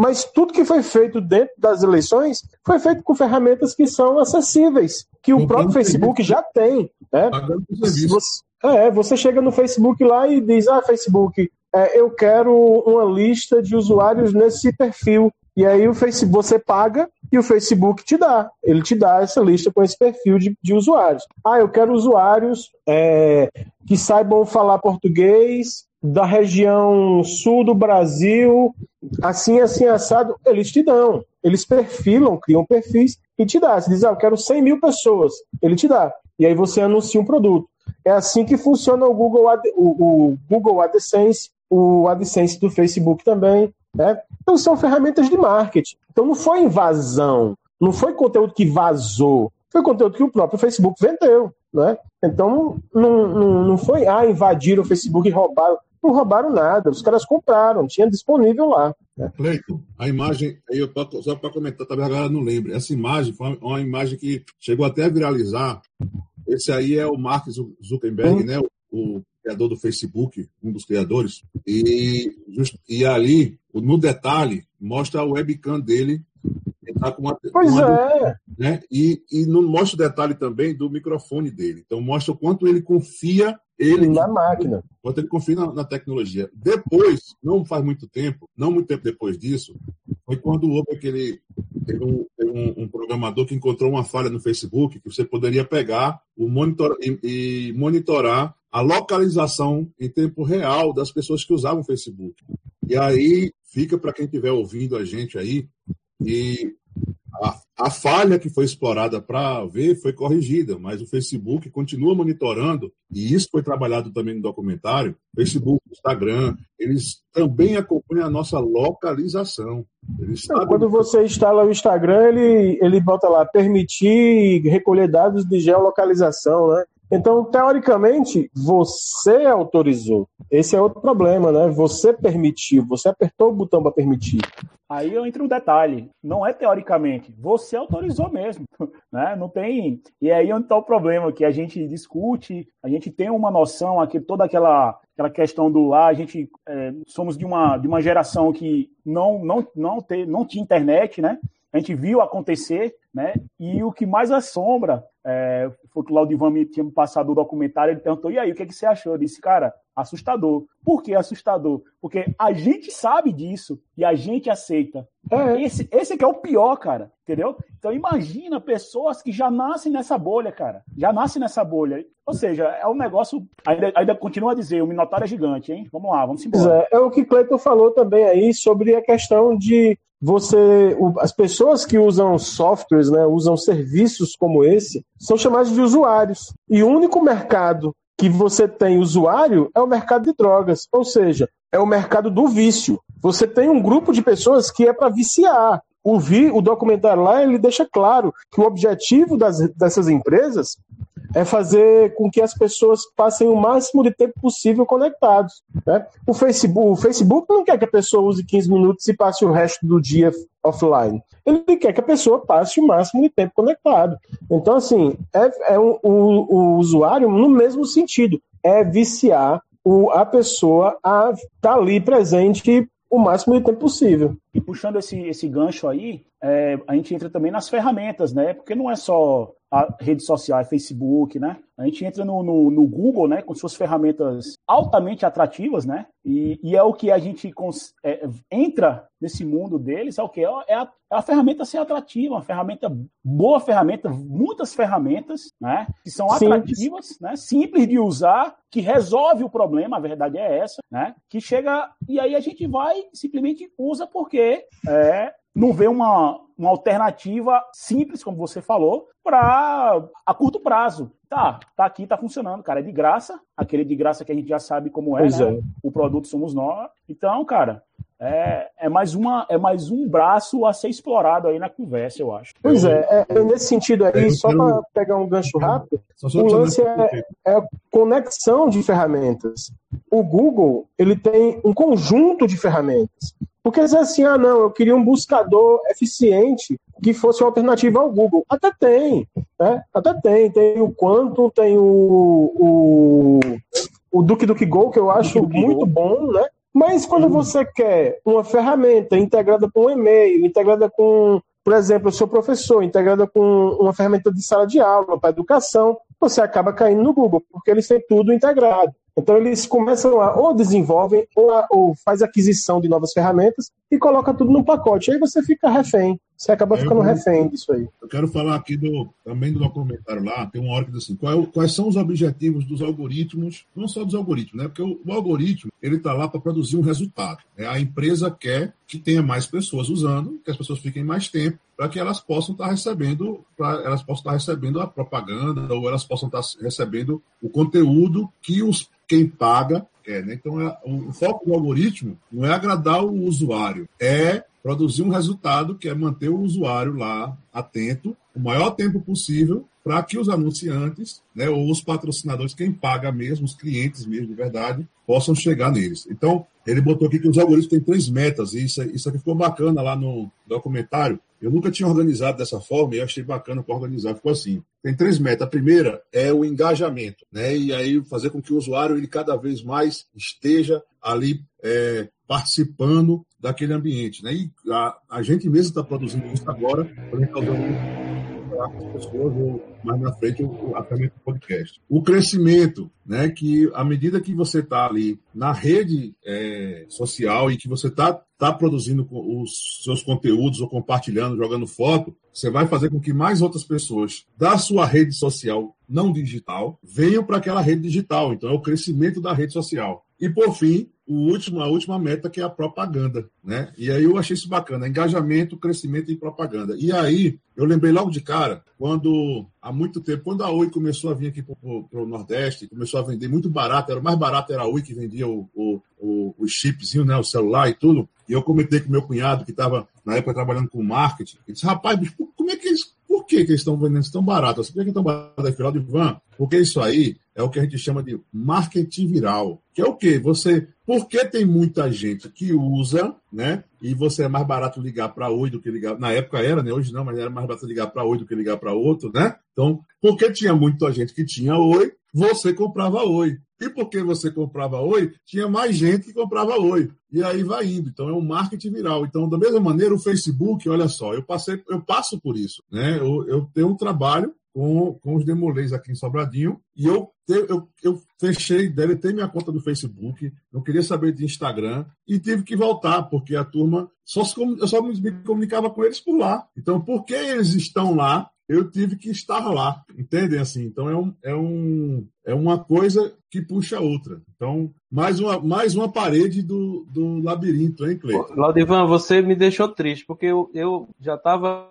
mas tudo que foi feito dentro das eleições foi feito com ferramentas que são acessíveis, que o próprio Facebook já tem. Né? Você, é, você chega no Facebook lá e diz: Ah, Facebook, é, eu quero uma lista de usuários nesse perfil. E aí o Facebook, você paga e o Facebook te dá. Ele te dá essa lista com esse perfil de, de usuários. Ah, eu quero usuários é, que saibam falar português da região sul do Brasil, assim, assim, assado. Eles te dão. Eles perfilam, criam perfis e te dá. Você diz, ah, eu quero 100 mil pessoas. Ele te dá. E aí você anuncia um produto. É assim que funciona o Google, Ad, o, o Google AdSense, o AdSense do Facebook também. Né? Então são ferramentas de marketing. Então não foi invasão, não foi conteúdo que vazou, foi conteúdo que o próprio Facebook vendeu. Né? Então não, não, não foi, ah, invadiram o Facebook e roubaram. Não roubaram nada, os caras compraram, tinha disponível lá. Né? Cleiton, a imagem, aí eu, só para comentar, talvez a galera não lembre, essa imagem foi uma imagem que chegou até a viralizar. Esse aí é o Mark Zuckerberg, hum. né? O, o criador do Facebook, um dos criadores, e, just, e ali, no detalhe, mostra a webcam dele. Tá com uma, pois uma, é. Né? E, e não mostra o detalhe também do microfone dele. Então mostra o quanto ele confia ele na máquina. Quanto ele confia na, na, tecnologia. Depois, não faz muito tempo, não muito tempo depois disso, foi quando houve aquele teve um, um, um, programador que encontrou uma falha no Facebook que você poderia pegar o monitor, e, e monitorar a localização em tempo real das pessoas que usavam o Facebook. E aí fica para quem estiver ouvindo a gente aí, e a, falha que foi explorada para ver foi corrigida, mas o Facebook continua monitorando, e isso foi trabalhado também no documentário. Facebook, Instagram, eles também acompanham a nossa localização. Não, quando você instala o Instagram, ele, ele bota lá permitir recolher dados de geolocalização, né? Então, teoricamente, você autorizou. Esse é outro problema, né? Você permitiu, você apertou o botão para permitir. Aí eu entro no detalhe. Não é teoricamente, você autorizou mesmo, né? Não tem. E aí onde está o problema que a gente discute, a gente tem uma noção aqui toda aquela aquela questão do ah, a gente é, somos de uma de uma geração que não não não ter, não tinha internet, né? A gente viu acontecer, né? E o que mais assombra é, foi que o Laudivan me tinha passado o documentário, ele perguntou, e aí, o que, é que você achou? Eu disse, cara, assustador. Por que assustador? Porque a gente sabe disso e a gente aceita. É. Esse, esse que é o pior, cara, entendeu? Então imagina pessoas que já nascem nessa bolha, cara. Já nascem nessa bolha. Ou seja, é um negócio. Ainda, ainda continua a dizer, o Minotauro é gigante, hein? Vamos lá, vamos embora. É, é o que Cleiton falou também aí sobre a questão de você, as pessoas que usam softwares, né, usam serviços como esse, são chamadas de usuários. E o único mercado que você tem usuário é o mercado de drogas, ou seja, é o mercado do vício. Você tem um grupo de pessoas que é para viciar. O, vi, o documentário lá ele deixa claro que o objetivo das, dessas empresas é fazer com que as pessoas passem o máximo de tempo possível conectados. Né? O, Facebook, o Facebook não quer que a pessoa use 15 minutos e passe o resto do dia offline. Ele quer que a pessoa passe o máximo de tempo conectado. Então, assim, é, é um, o, o usuário no mesmo sentido. É viciar o, a pessoa a estar tá ali presente o máximo de tempo possível. E puxando esse, esse gancho aí, é, a gente entra também nas ferramentas, né? Porque não é só a rede social, é Facebook, né? A gente entra no, no, no, Google, né, com suas ferramentas altamente atrativas, né? E, e é o que a gente cons, é, entra nesse mundo deles, é o que? É a, é a ferramenta ser atrativa, uma ferramenta, boa ferramenta, muitas ferramentas, né? Que são atrativas, simples. né? Simples de usar, que resolve o problema, a verdade é essa, né? Que chega, e aí a gente vai, simplesmente usa porque é, não vê uma, uma alternativa simples, como você falou, para a curto prazo. Tá, tá aqui, tá funcionando, cara. É de graça, aquele de graça que a gente já sabe como é, né? é. O produto somos nós. Então, cara, é, é, mais uma, é mais um braço a ser explorado aí na conversa, eu acho. Pois é, é nesse sentido aí, só para pegar um gancho rápido, o lance é, é a conexão de ferramentas. O Google, ele tem um conjunto de ferramentas. Porque dizer assim, ah, não, eu queria um buscador eficiente que fosse uma alternativa ao Google. Até tem, né? Até tem. Tem o Quantum, tem o, o, o Duke Duke Go, que eu acho muito bom, né? Mas quando você quer uma ferramenta integrada com um e-mail, integrada com, por exemplo, o seu professor, integrada com uma ferramenta de sala de aula para educação, você acaba caindo no Google, porque eles têm tudo integrado. Então eles começam a ou desenvolvem ou, a, ou faz aquisição de novas ferramentas e coloca tudo num pacote. Aí você fica refém. Você acaba eu ficando refém disso aí. Eu quero falar aqui do, também do documentário lá, tem uma hora que diz assim, qual é quais são os objetivos dos algoritmos, não só dos algoritmos, né? Porque o, o algoritmo, ele está lá para produzir um resultado. Né? A empresa quer que tenha mais pessoas usando, que as pessoas fiquem mais tempo, para que elas possam estar tá recebendo, para elas possam estar tá recebendo a propaganda, ou elas possam estar tá recebendo o conteúdo que os quem paga quer. Né? Então, é, o, o foco do algoritmo não é agradar o usuário, é produzir um resultado que é manter o usuário lá atento o maior tempo possível para que os anunciantes, né, ou os patrocinadores, quem paga mesmo, os clientes mesmo de verdade, possam chegar neles. Então, ele botou aqui que os algoritmos têm três metas, e isso, isso aqui ficou bacana lá no documentário. Eu nunca tinha organizado dessa forma e eu achei bacana para organizar. Ficou assim: tem três metas. A primeira é o engajamento, né? E aí fazer com que o usuário ele cada vez mais esteja ali é, participando daquele ambiente, né? E a, a gente mesmo está produzindo isso agora, está usando as pessoas, ou mais na frente, até mesmo o podcast. O crescimento, né? Que à medida que você está ali na rede é, social e que você está tá produzindo os seus conteúdos ou compartilhando, jogando foto, você vai fazer com que mais outras pessoas da sua rede social não digital venham para aquela rede digital. Então, é o crescimento da rede social. E, por fim, o último, a última meta, que é a propaganda. Né? E aí eu achei isso bacana: engajamento, crescimento e propaganda. E aí eu lembrei logo de cara, quando, há muito tempo, quando a Oi começou a vir aqui para o Nordeste, começou a vender muito barato, era mais barato, era a Oi que vendia o, o, o, o chipzinho, né, o celular e tudo. E eu comentei com meu cunhado, que estava na época trabalhando com marketing, ele disse: rapaz, como é que eles que, que eles estão vendendo tão barato? Por que, estão barato aí, final de van? Porque isso aí é o que a gente chama de marketing viral. Que é o quê? Você. Porque tem muita gente que usa, né? E você é mais barato ligar para Oi do que ligar. Na época era, né? Hoje não, mas era mais barato ligar para Oi do que ligar para outro, né? Então, porque tinha muita gente que tinha Oi, você comprava Oi. E porque você comprava Oi, tinha mais gente que comprava Oi. E aí vai indo. Então é um marketing viral. Então, da mesma maneira, o Facebook, olha só, eu passei, eu passo por isso. Né? Eu, eu tenho um trabalho com, com os demolês aqui em Sobradinho e eu, eu, eu fechei, deletei minha conta do Facebook, não queria saber de Instagram e tive que voltar, porque a turma só se, eu só me comunicava com eles por lá. Então, por que eles estão lá eu tive que estar lá, entendem assim? Então é, um, é, um, é uma coisa que puxa a outra. Então, mais uma, mais uma parede do, do labirinto, hein, Cleiton? Laudivan, você me deixou triste, porque eu, eu já estava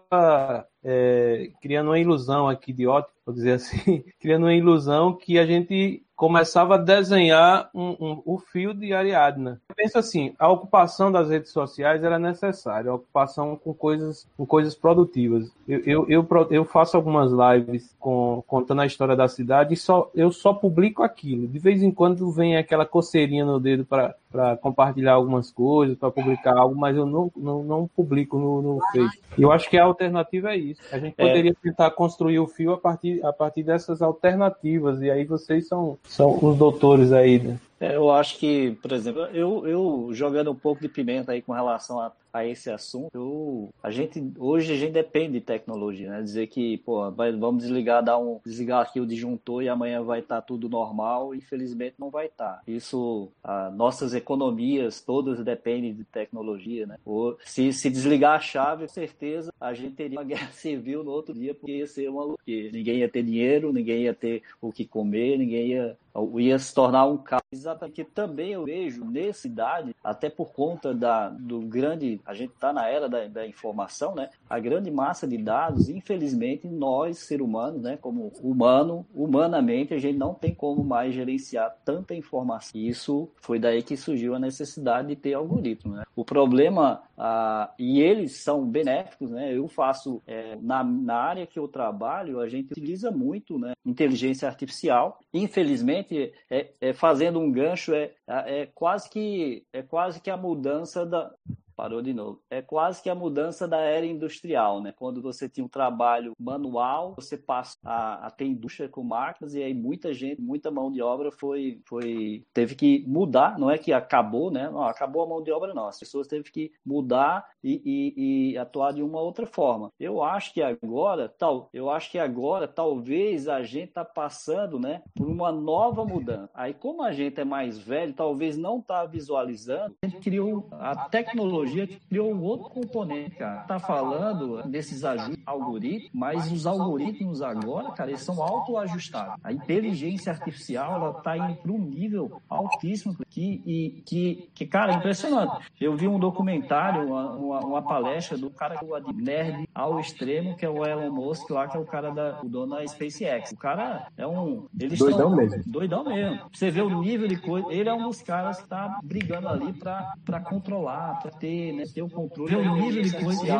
é, criando uma ilusão aqui de ótimo, vou dizer assim, criando uma ilusão que a gente começava a desenhar um, um, o fio de Ariadna. Eu penso assim, a ocupação das redes sociais era necessária, a ocupação com coisas, com coisas produtivas. Eu, eu, eu, eu faço algumas lives com, contando a história da cidade e só, eu só publico aquilo. De vez em quando vem aquela coceirinha no dedo para compartilhar algumas coisas, para publicar algo, mas eu não, não, não publico no, no Facebook. Eu acho que a alternativa é isso. A gente é. poderia é. tentar construir o fio a partir, a partir dessas alternativas, e aí vocês são são os doutores aí, né? É, eu acho que, por exemplo, eu, eu jogando um pouco de pimenta aí com relação a, a esse assunto, eu, a gente hoje a gente depende de tecnologia, né? Dizer que, pô, vai, vamos desligar, dar um desligar aqui o disjuntor e amanhã vai estar tá tudo normal, infelizmente não vai estar. Tá. Isso, a, nossas economias todas dependem de tecnologia, né? Ou, se, se desligar a chave, com certeza a gente teria uma guerra civil no outro dia, porque ia ser uma loucura. Ninguém ia ter dinheiro, ninguém ia ter o que comer, ninguém ia ia se tornar um caos. Exatamente, também eu vejo necessidade, até por conta da, do grande, a gente está na era da, da, informação, né? A grande massa de dados, infelizmente, nós, ser humanos, né? Como humano, humanamente, a gente não tem como mais gerenciar tanta informação. E isso foi daí que surgiu a necessidade de ter algoritmo, né? O problema, ah, e eles são benéficos, né? Eu faço, é, na, na área que eu trabalho, a gente utiliza muito, né? Inteligência artificial. Infelizmente, é, é fazendo um gancho, é, é quase que é quase que a mudança da Parou de novo. É quase que a mudança da era industrial, né? Quando você tinha um trabalho manual, você passa a, a ter indústria com máquinas e aí muita gente, muita mão de obra foi, foi teve que mudar. Não é que acabou, né? Não, acabou a mão de obra, não. As pessoas teve que mudar e, e, e atuar de uma outra forma. Eu acho que agora, tal, eu acho que agora talvez a gente tá passando, né, por uma nova mudança. Aí como a gente é mais velho, talvez não tá visualizando, a gente criou a tecnologia tecnologia criou um outro componente, cara. Tá falando desses ajustes algoritmos, mas os algoritmos agora, cara, eles são autoajustados. A inteligência artificial, ela tá indo para um nível altíssimo que, e, que, que, cara, é impressionante. Eu vi um documentário, uma, uma, uma palestra do cara que é nerd ao extremo, que é o Elon Musk lá, que é o cara da, o dono da SpaceX. O cara é um... Eles doidão mesmo. Doidão mesmo. Você vê o nível de coisa... Ele é um dos caras que tá brigando ali para controlar, para ter ter, né, ter o controle. O nível de coisa que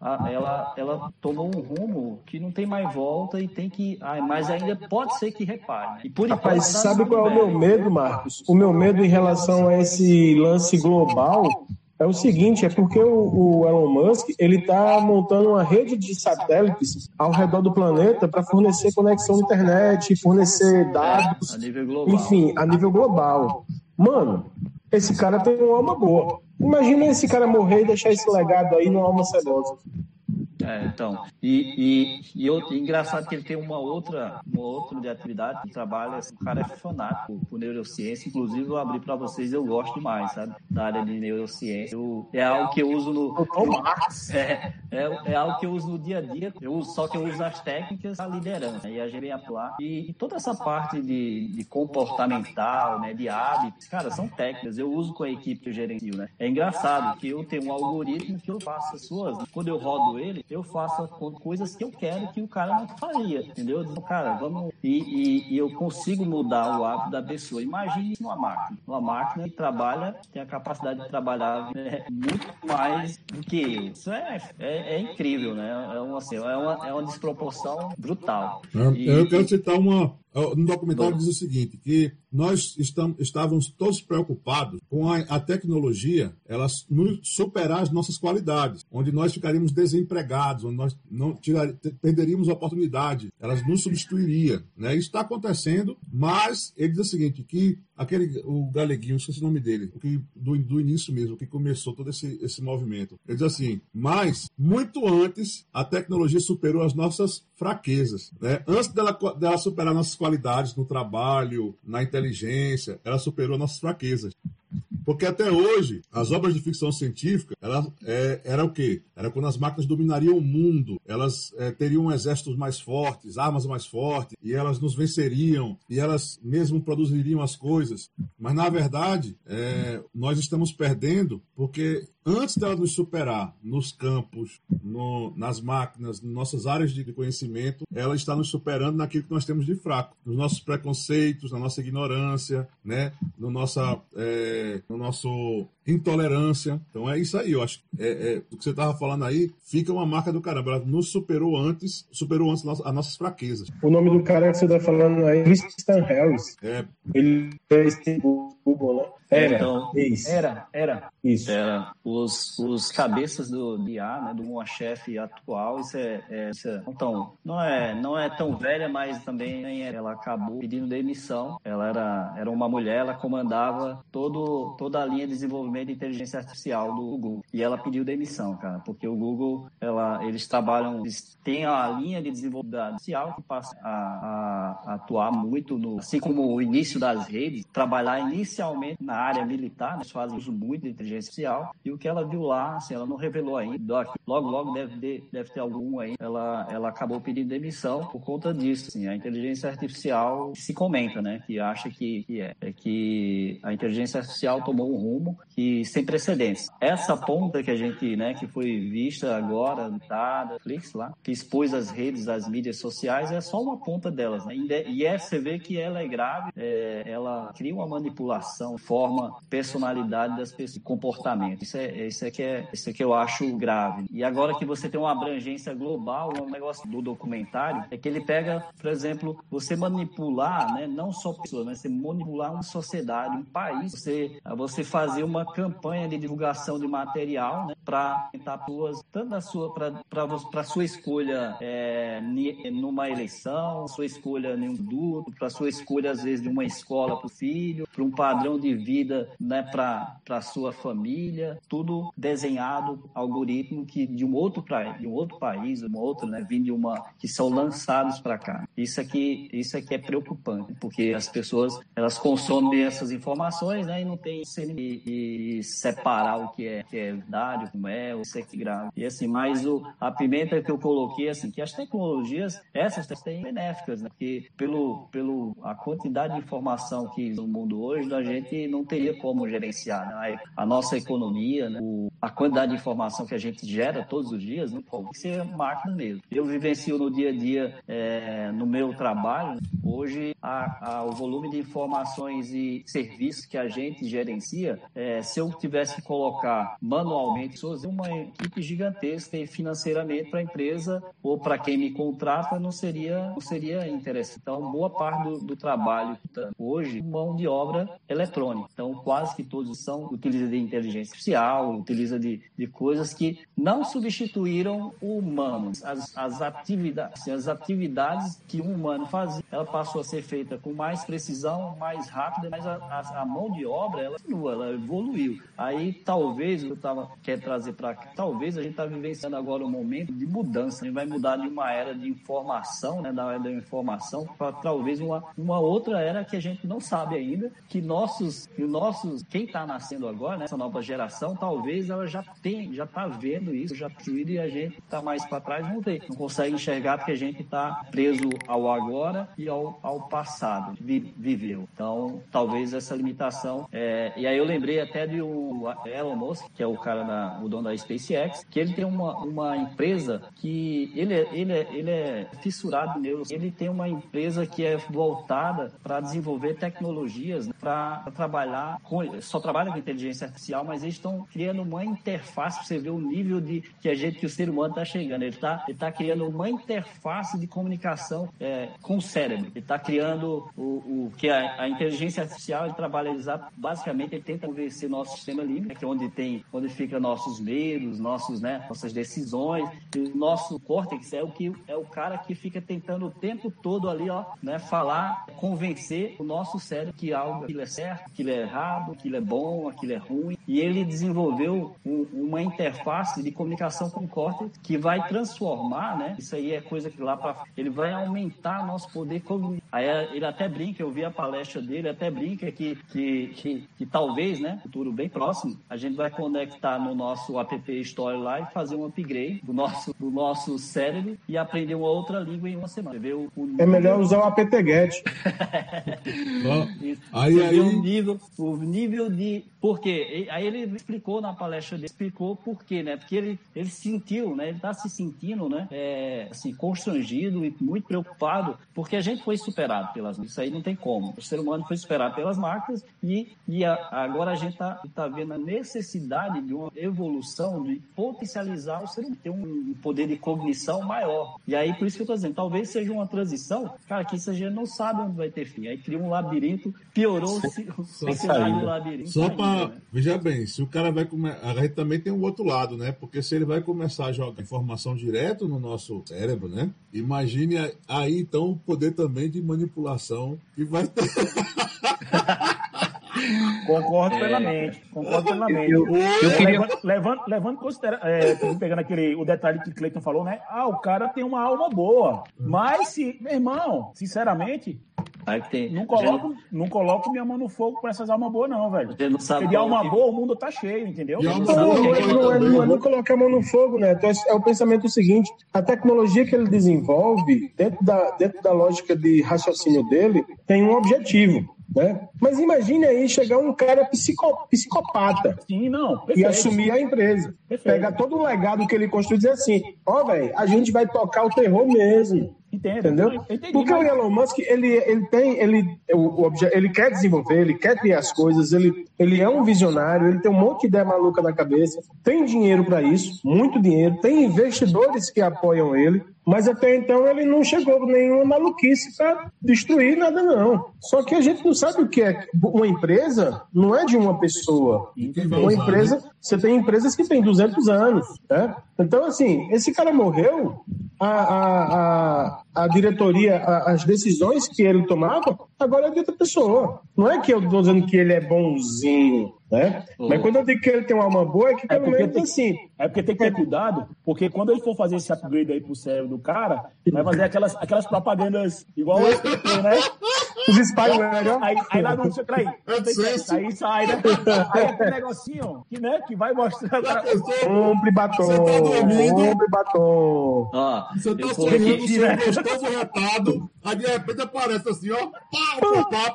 a, ela, ela tomou um rumo que não tem mais volta e tem que. Ah, mas ainda pode ser que repare. Né? E por Rapaz, enquanto, sabe qual é o meu medo, Marcos? O meu medo em relação a esse lance global é o seguinte, é porque o, o Elon Musk ele está montando uma rede de satélites ao redor do planeta para fornecer conexão à internet, fornecer dados, a enfim, a nível global. Mano, esse cara tem uma alma boa. Imagina esse cara morrer e deixar esse legado aí numa alma cebosa. É, então, e, e, e, eu, engraçado que ele tem uma outra, uma outra de atividade que trabalha, assim, o cara é fanático por neurociência, inclusive eu abri para vocês, eu gosto demais, sabe, da área de neurociência. Eu, é algo que eu uso no... É, é, é, algo que eu uso no dia a dia, eu uso, só que eu uso as técnicas da liderança, e a gente vem atuar. E, e toda essa parte de, de comportamental, né, de hábitos, cara, são técnicas, eu uso com a equipe que eu gerencio, né. É engraçado que eu tenho um algoritmo que eu faço as suas, quando eu rodo ele, eu faço coisas que eu quero que o cara não faria, entendeu? Então, cara, vamos. E, e, e, eu consigo mudar o hábito da pessoa. Imagine uma máquina. Uma máquina que trabalha, tem a capacidade de trabalhar né, muito mais do que eu. Isso é, é, é incrível, né? É uma, assim, é, uma, é uma desproporção brutal. E, eu quero citar uma, no documentário diz o seguinte, que nós estamos, estávamos todos preocupados com a, a, tecnologia ela superar as nossas qualidades, onde nós ficaríamos desempregados, onde nós não tirar, perderíamos a oportunidade, elas nos substituiria. Né? Isso está acontecendo, mas ele diz o seguinte, que aquele, o Galeguinho, esqueci o nome dele, que, do, do início mesmo, que começou todo esse, esse movimento. Ele diz assim, mas muito antes a tecnologia superou as nossas fraquezas. Né? Antes dela, dela superar nossas qualidades no trabalho, na inteligência, ela superou nossas fraquezas. Porque até hoje, as obras de ficção científica, ela é, era o quê? Era quando as máquinas dominariam o mundo, elas é, teriam exércitos mais fortes, armas mais fortes, e elas nos venceriam, e elas mesmo produziriam as coisas. Mas, na verdade, é, nós estamos perdendo porque antes dela nos superar nos campos, no, nas máquinas, nas nossas áreas de conhecimento, ela está nos superando naquilo que nós temos de fraco, nos nossos preconceitos, na nossa ignorância, né, no nossa, é, no nosso intolerância. Então é isso aí, eu acho. É, é, o que você estava falando aí fica uma marca do caramba. Ela nos superou antes, superou antes as nossas fraquezas. O nome do cara que você está falando aí é Christian Harris. É. Ele fez Google, né? Era, então, isso. era, era. Isso. Era os, os cabeças do DIA, né, do uma chefe atual, isso é, é, isso é, então, não é, não é tão velha, mas também ela acabou pedindo demissão. Ela era, era uma mulher, ela comandava todo, toda a linha de desenvolvimento de inteligência artificial do Google. E ela pediu demissão, cara, porque o Google, ela, eles trabalham, eles têm a linha de desenvolvimento artificial que passa a, a, a atuar muito no, assim como o início das redes, trabalhar início especialmente na área militar, né, fazem uso muito de inteligência artificial, e o que ela viu lá, assim, ela não revelou ainda, logo, logo deve, ter, deve ter algum aí, ela, ela acabou pedindo demissão por conta disso, assim, a inteligência artificial se comenta, né, que acha que, que é, é que a inteligência artificial tomou um rumo que sem precedentes. Essa ponta que a gente, né, que foi vista agora, da Netflix lá, que expôs as redes, as mídias sociais, é só uma ponta delas, né, e é, você vê que ela é grave, é, ela cria uma manipulação, forma personalidade das pessoas, comportamento. Isso é, isso é que é, isso é que eu acho grave. E agora que você tem uma abrangência global, um negócio do documentário é que ele pega, por exemplo, você manipular, né, não só pessoas, mas você manipular uma sociedade, um país, você, você fazer uma campanha de divulgação de material, né, para pessoas, tanto da sua para sua escolha é, numa eleição, sua escolha em um produto, para sua escolha às vezes de uma escola para o filho, para um padrão de vida, né, para para sua família, tudo desenhado algoritmo que de um outro de um outro país, uma outra, né, vindo de uma que são lançados para cá. Isso aqui, isso aqui é preocupante, porque as pessoas elas consomem essas informações, né, e não tem e, e separar o que é que é verdade, como é, o que é grave. E assim, mais o a pimenta que eu coloquei assim, que as tecnologias essas têm benéficas, né, porque pelo pelo a quantidade de informação que no mundo hoje a gente não teria como gerenciar, né? a nossa economia, né? a quantidade de informação que a gente gera todos os dias, não pode ser máquina mesmo. Eu vivencio no dia a dia é, no meu trabalho, hoje a, a, o volume de informações e serviços que a gente gerencia, é, se eu tivesse que colocar manualmente, fazer uma equipe gigantesca e financeiramente para a empresa ou para quem me contrata não seria, não seria interessante. Então, boa parte do, do trabalho hoje, mão de obra eletrônica. Então, quase que todos são utiliza de inteligência artificial, utiliza de, de coisas que não substituíram o humano. As, as atividades, assim, as atividades que um humano fazia, ela passou a ser feita com mais precisão, mais rápida, mas a, a, a mão de obra ela, ela evoluiu. Aí talvez eu tava quer trazer para cá, talvez a gente está vivenciando agora um momento de mudança. A gente vai mudar de uma era de informação, né, da era da informação, para talvez uma, uma outra era que a gente não sabe ainda, que nossos, que nossos, quem está nascendo agora, né, essa nova geração, talvez ela já tem, já está vendo isso, já viu e a gente está mais para trás, não vê, não consegue enxergar porque a gente está preso ao agora e ao, ao passado, vi, viveu. Então, talvez essa limitação. É, e aí eu lembrei até de o Elon Musk, que é o cara da, o dono da SpaceX, que ele tem uma, uma empresa que ele é, ele é, ele é fissurado neuro. Ele tem uma empresa que é voltada para desenvolver tecnologias né, para trabalhar com, só trabalha com inteligência artificial, mas eles estão criando uma interface para você ver o nível de que a gente, que o ser humano está chegando. Ele está ele tá criando uma interface de comunicação é, com o cérebro. Ele está criando o, o que a, a, inteligência artificial ele trabalha basicamente ele tenta convencer nosso sistema límbico, que é onde tem onde fica nossos medos, nossos né, nossas decisões. O nosso córtex é o que é o cara que fica tentando o tempo todo ali, ó, né, falar, convencer o nosso cérebro que algo é certo, aquilo é errado, aquilo é bom, aquilo é ruim. E ele desenvolveu um, uma interface de comunicação com o córtex que vai transformar, né? Isso aí é coisa que lá para ele vai aumentar nosso poder cognitivo. Aí ele até brinca, eu vi a palestra dele, até brinca que que, que, que talvez, né, futuro bem próximo, a gente vai conectar no nosso app Story lá e fazer um upgrade do nosso do nosso cérebro e aprender uma outra língua em uma semana. O, o é melhor usar o apt-get. aí, aí... O nível, o nível de por quê? Aí ele explicou na palestra dele, explicou por quê, né? Porque ele, ele sentiu, né? Ele está se sentindo, né? É, assim, constrangido e muito preocupado, porque a gente foi superado pelas isso aí não tem como. O ser humano foi superado pelas marcas e, e a, agora a gente está tá vendo a necessidade de uma evolução, de potencializar o ser humano, ter um poder de cognição maior. E aí, por isso que eu estou dizendo, talvez seja uma transição, cara, que isso a gente não sabe onde vai ter fim. Aí cria um labirinto, piorou o cenário do labirinto. Só para veja bem, se o cara vai começar. A gente também tem um outro lado, né? Porque se ele vai começar a jogar informação direto no nosso cérebro, né? Imagine aí então o poder também de manipulação que vai ter. Concordo é... plenamente. Concordo plenamente. Eu, eu, eu queria... Levando, levando, levando considera... é, pegando aquele, o detalhe que o Cleiton falou, né? Ah, o cara tem uma alma boa. Mas se, meu irmão, sinceramente, Que tem. Não coloco, gente... não coloco minha mão no fogo com essas almas boas, não, velho. Não sabe de alma que... boa, o mundo tá cheio, entendeu? Não, não, não, não, é, não é nem colocar a mão no fogo, né? Então, é o pensamento seguinte: a tecnologia que ele desenvolve, dentro da, dentro da lógica de raciocínio dele, tem um objetivo. Né? Mas imagine aí chegar um cara psico, psicopata Sim, não, e assumir a empresa. Perfeito. Pegar todo o legado que ele construiu e dizer assim: ó, oh, velho, a gente vai tocar o terror mesmo. Entendo, Entendeu? Entendi, Porque mas... o Elon Musk, ele, ele tem, ele, o, o, ele quer desenvolver, ele quer criar as coisas, ele, ele é um visionário, ele tem um monte de ideia maluca na cabeça, tem dinheiro para isso, muito dinheiro, tem investidores que apoiam ele, mas até então ele não chegou com nenhuma maluquice para destruir nada, não. Só que a gente não sabe o que é. Uma empresa não é de uma pessoa. Uma empresa, você tem empresas que têm 200 anos. Né? Então, assim, esse cara morreu, a, a, a, a diretoria, a, as decisões que ele tomava, agora é de outra pessoa. Não é que eu estou dizendo que ele é bonzinho, né? Uhum. Mas quando eu digo que ele tem uma alma boa, é que é pelo é menos tem, assim. É porque tem que ter cuidado, porque quando ele for fazer esse upgrade aí pro cérebro do cara, vai fazer aquelas, aquelas propagandas igual o SPT, né? Os spyware, ó. Aí, aí lá no seu aí, aí sai, né? Aí aquele negocinho que, né, que vai mostrar. Compre batom. Compre batom. Você tá sonhando, seu gostoso retado, aí de repente aparece assim, ó. Pá, pá, pá.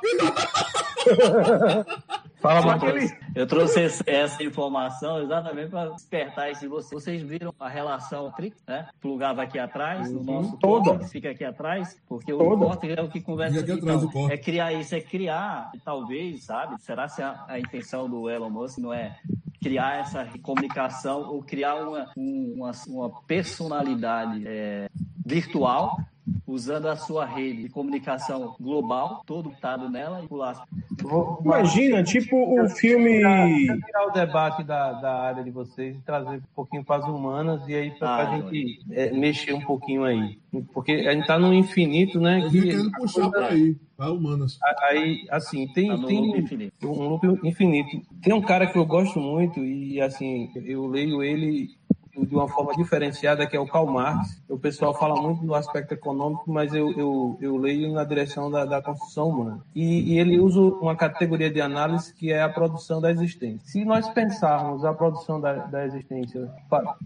Fala, Matheus. Eu trouxe essa informação exatamente para despertar isso de vocês. Vocês viram a relação Trix, né? Plugava aqui atrás, no nosso Toda. fica aqui atrás, porque Toda. o corte é o que conversa aqui. Atrás, então, é criar isso, é criar, talvez, sabe? Será se a, a intenção do Elon Musk não é criar essa comunicação ou criar uma, uma, uma personalidade é, virtual usando a sua rede de comunicação global, todo estado nela e pular. Imagina, tipo o filme. Tirar, tirar o debate da, da área de vocês e trazer um pouquinho para as humanas e aí para ah, a gente é, mexer um pouquinho aí. Porque a gente está no infinito, né? Eu que, querendo puxar para aí, para humanas. Aí, assim, tem, tá tem um loop infinito. Tem um cara que eu gosto muito e, assim, eu leio ele de uma forma diferenciada, que é o Karl Marx. O pessoal fala muito do aspecto econômico, mas eu, eu, eu leio na direção da, da construção humana. E, e, ele usa uma categoria de análise que é a produção da existência. Se nós pensarmos a produção da, da existência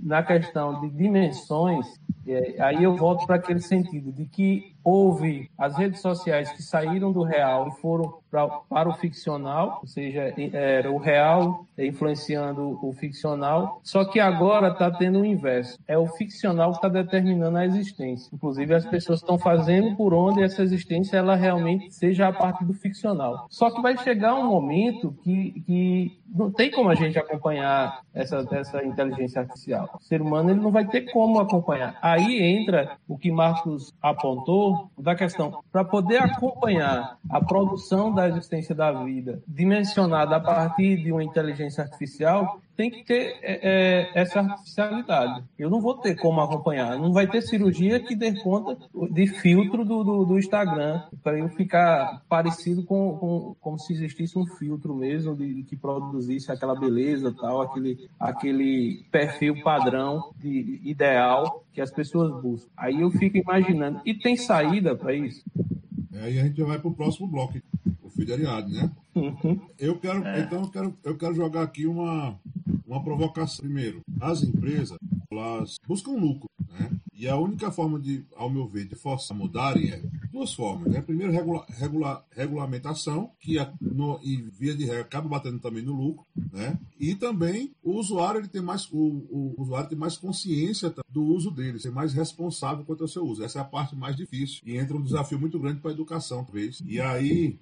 na questão de dimensões, é, aí eu volto para aquele sentido de que houve as redes sociais que saíram do real e foram pra, para o ficcional, ou seja, era o real influenciando o ficcional, só que agora está tendo o inverso. É o ficcional que está determinando a existência. Inclusive, as pessoas estão fazendo por onde essa existência ela realmente seja a parte do ficcional. Só que vai chegar um momento que, que não tem como a gente acompanhar essa, essa inteligência artificial. O ser humano ele não vai ter como acompanhar. Aí entra o que Marcos apontou da questão para poder acompanhar a produção da existência da vida dimensionada a partir de uma inteligência artificial tem que ter é, é, essa artificialidade. Eu não vou ter como acompanhar. Não vai ter cirurgia que dê conta de filtro do, do, do Instagram para eu ficar parecido com, com, como se existisse um filtro mesmo de, que produzisse aquela beleza tal, aquele, aquele perfil padrão de, ideal que as pessoas buscam. Aí eu fico imaginando. E tem saída para isso? É, aí a gente vai para o próximo bloco, o Fideliade, né? Uhum. Eu quero, é. então eu quero, eu quero jogar aqui uma, uma provocação. Primeiro, as empresas elas buscam lucro, né? E a única forma de, ao meu ver, de forçar mudarem é duas formas, né? Primeiro, regula, regula, regulamentação, que a, no, e via de regra acaba batendo também no lucro, né? E também o usuário ele tem mais o, o usuário tem mais consciência do uso dele, ser mais responsável quanto ao seu uso. Essa é a parte mais difícil e entra um desafio muito grande para a educação, talvez. E aí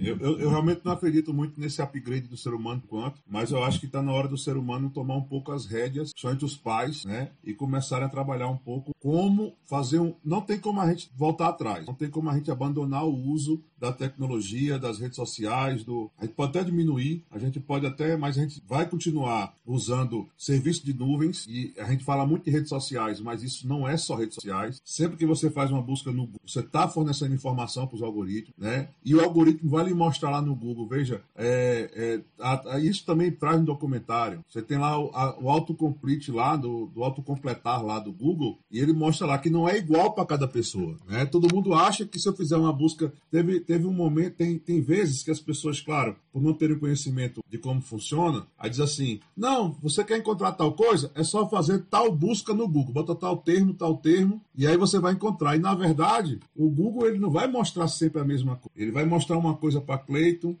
eu, eu, eu, realmente não acredito muito nesse upgrade do ser humano quanto, mas eu acho que está na hora do ser humano tomar um pouco as rédeas, principalmente os pais, né? E começarem a trabalhar um pouco como fazer um. Não tem como a gente voltar atrás, não tem como a gente abandonar o uso da tecnologia, das redes sociais, do. A gente pode até diminuir, a gente pode até, mas a gente vai continuar usando serviço de nuvens e a gente fala muito de redes sociais, mas isso não é só redes sociais. Sempre que você faz uma busca no Google, você está fornecendo informação para os algoritmos, né? E o algoritmo vai lhe mostrar lá no Google, veja, é, é, a, a, isso também traz um documentário. Você tem lá o, a, o autocomplete lá, do, do autocompletar lá do Google, e ele mostra lá que não é igual para cada pessoa. Né? Todo mundo acha que se eu fizer uma busca. Teve, teve um momento, tem, tem vezes que as pessoas, claro, por não terem conhecimento de como funciona, aí diz assim: não, você quer encontrar tal coisa? É só fazer tal busca no Google. Bota tal termo, tal termo, e aí você vai encontrar. E na verdade, o Google ele não vai mostrar sempre a mesma coisa. Ele vai mostrar uma coisa para Cleiton,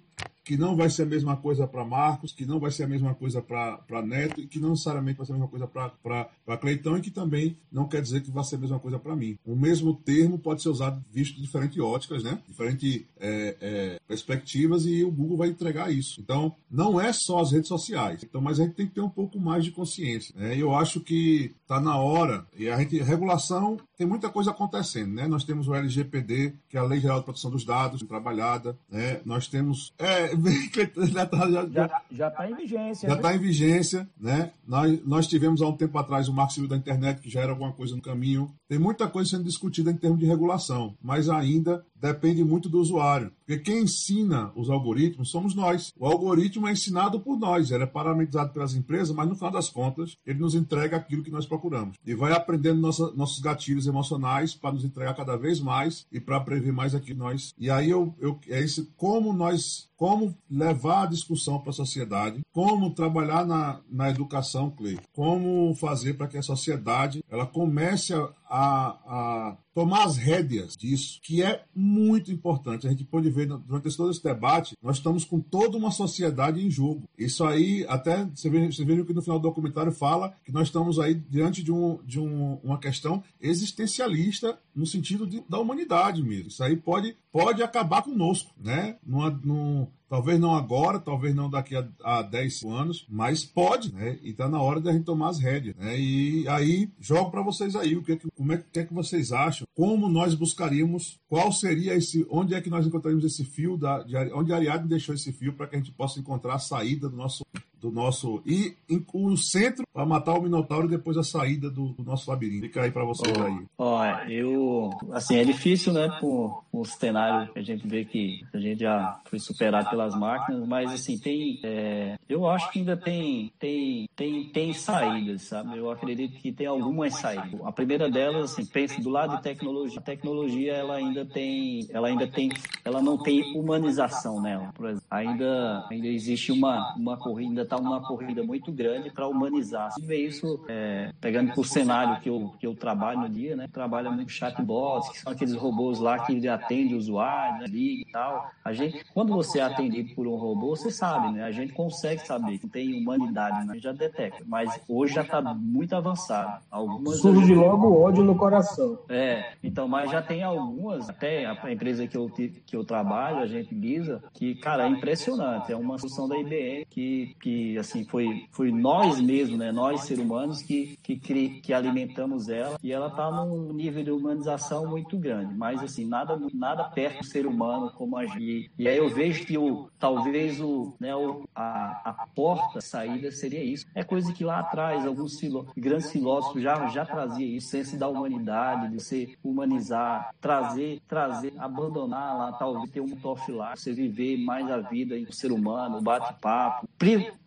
que não vai ser a mesma coisa para Marcos, que não vai ser a mesma coisa para Neto, e que não necessariamente vai ser a mesma coisa para Cleitão, e que também não quer dizer que vai ser a mesma coisa para mim. O mesmo termo pode ser usado visto de diferentes óticas, né? diferentes é, é, perspectivas, e o Google vai entregar isso. Então, não é só as redes sociais, então, mas a gente tem que ter um pouco mais de consciência. Né? Eu acho que está na hora, e a gente, regulação, tem muita coisa acontecendo. Né? Nós temos o LGPD, que é a Lei Geral de Proteção dos Dados, trabalhada. Né? Nós temos. É, já está em vigência. Já está né? em vigência, né? Nós, nós tivemos há um tempo atrás o Marco Civil da Internet, que já era alguma coisa no caminho. Tem muita coisa sendo discutida em termos de regulação, mas ainda depende muito do usuário. Porque quem ensina os algoritmos somos nós. O algoritmo é ensinado por nós, ele é parametrizado pelas empresas, mas no final das contas, ele nos entrega aquilo que nós procuramos. E vai aprendendo nossa, nossos gatilhos emocionais para nos entregar cada vez mais e para prever mais aquilo que nós. E aí eu, eu é isso como nós como levar a discussão para a sociedade, como trabalhar na, na educação, Clay, como fazer para que a sociedade ela comece a, a, a tomar as rédeas disso, que é muito importante. A gente pode ver durante todo esse debate, nós estamos com toda uma sociedade em jogo. Isso aí, até você vê, você que no final do documentário fala que nós estamos aí diante de, um, de um, uma questão existencialista no sentido de, da humanidade mesmo. Isso aí pode, pode acabar conosco, né? Numa, num, Talvez não agora, talvez não daqui a, a 10 anos, mas pode, né? E tá na hora de a gente tomar as rédeas, né? E aí, jogo para vocês aí, o que, é como é que, é que vocês acham? Como nós buscaríamos, qual seria esse, onde é que nós encontraríamos esse fio, da, de, onde Ariadne deixou esse fio para que a gente possa encontrar a saída do nosso do nosso. E o centro para matar o Minotauro e depois a saída do, do nosso labirinto. Fica aí para vocês oh, aí. Ó, eu. Assim, é difícil, né, por o cenário que a gente vê que a gente já foi superado pelas máquinas, mas assim, tem. É, eu acho que ainda tem, tem, tem, tem saídas, sabe? Eu acredito que tem algumas saídas. A primeira delas, assim, pense do lado de tecnologia. A tecnologia, ela ainda tem. Ela ainda tem. Ela não tem humanização nela. Por exemplo, ainda, ainda existe uma, uma corrida está uma corrida muito grande para humanizar. Você vê isso é, pegando por cenário que eu, que eu trabalho no dia, né? Trabalha muito chatbots, que são aqueles robôs lá que atendem o usuário, né? liga e tal. A gente, quando você é atendido por um robô, você sabe, né? A gente consegue saber que tem humanidade, né? a gente já detecta. Mas hoje já está muito avançado. Algumas Surge logo ódio no coração. É, então, mas já tem algumas, até a empresa que eu, que eu trabalho, a gente Giza, que, cara, é impressionante. É uma solução da IBM que, que assim foi foi nós mesmos, né, nós seres humanos que que, que alimentamos ela e ela está num nível de humanização muito grande, mas assim nada nada perto do ser humano como a gente. E aí eu vejo que o talvez o, né, o, a, a porta saída seria isso. É coisa que lá atrás alguns filó grandes filósofos já já trazia isso, senso da humanidade, de se humanizar, trazer trazer abandonar lá talvez ter um tofilar, você viver mais a vida em ser humano, bate-papo,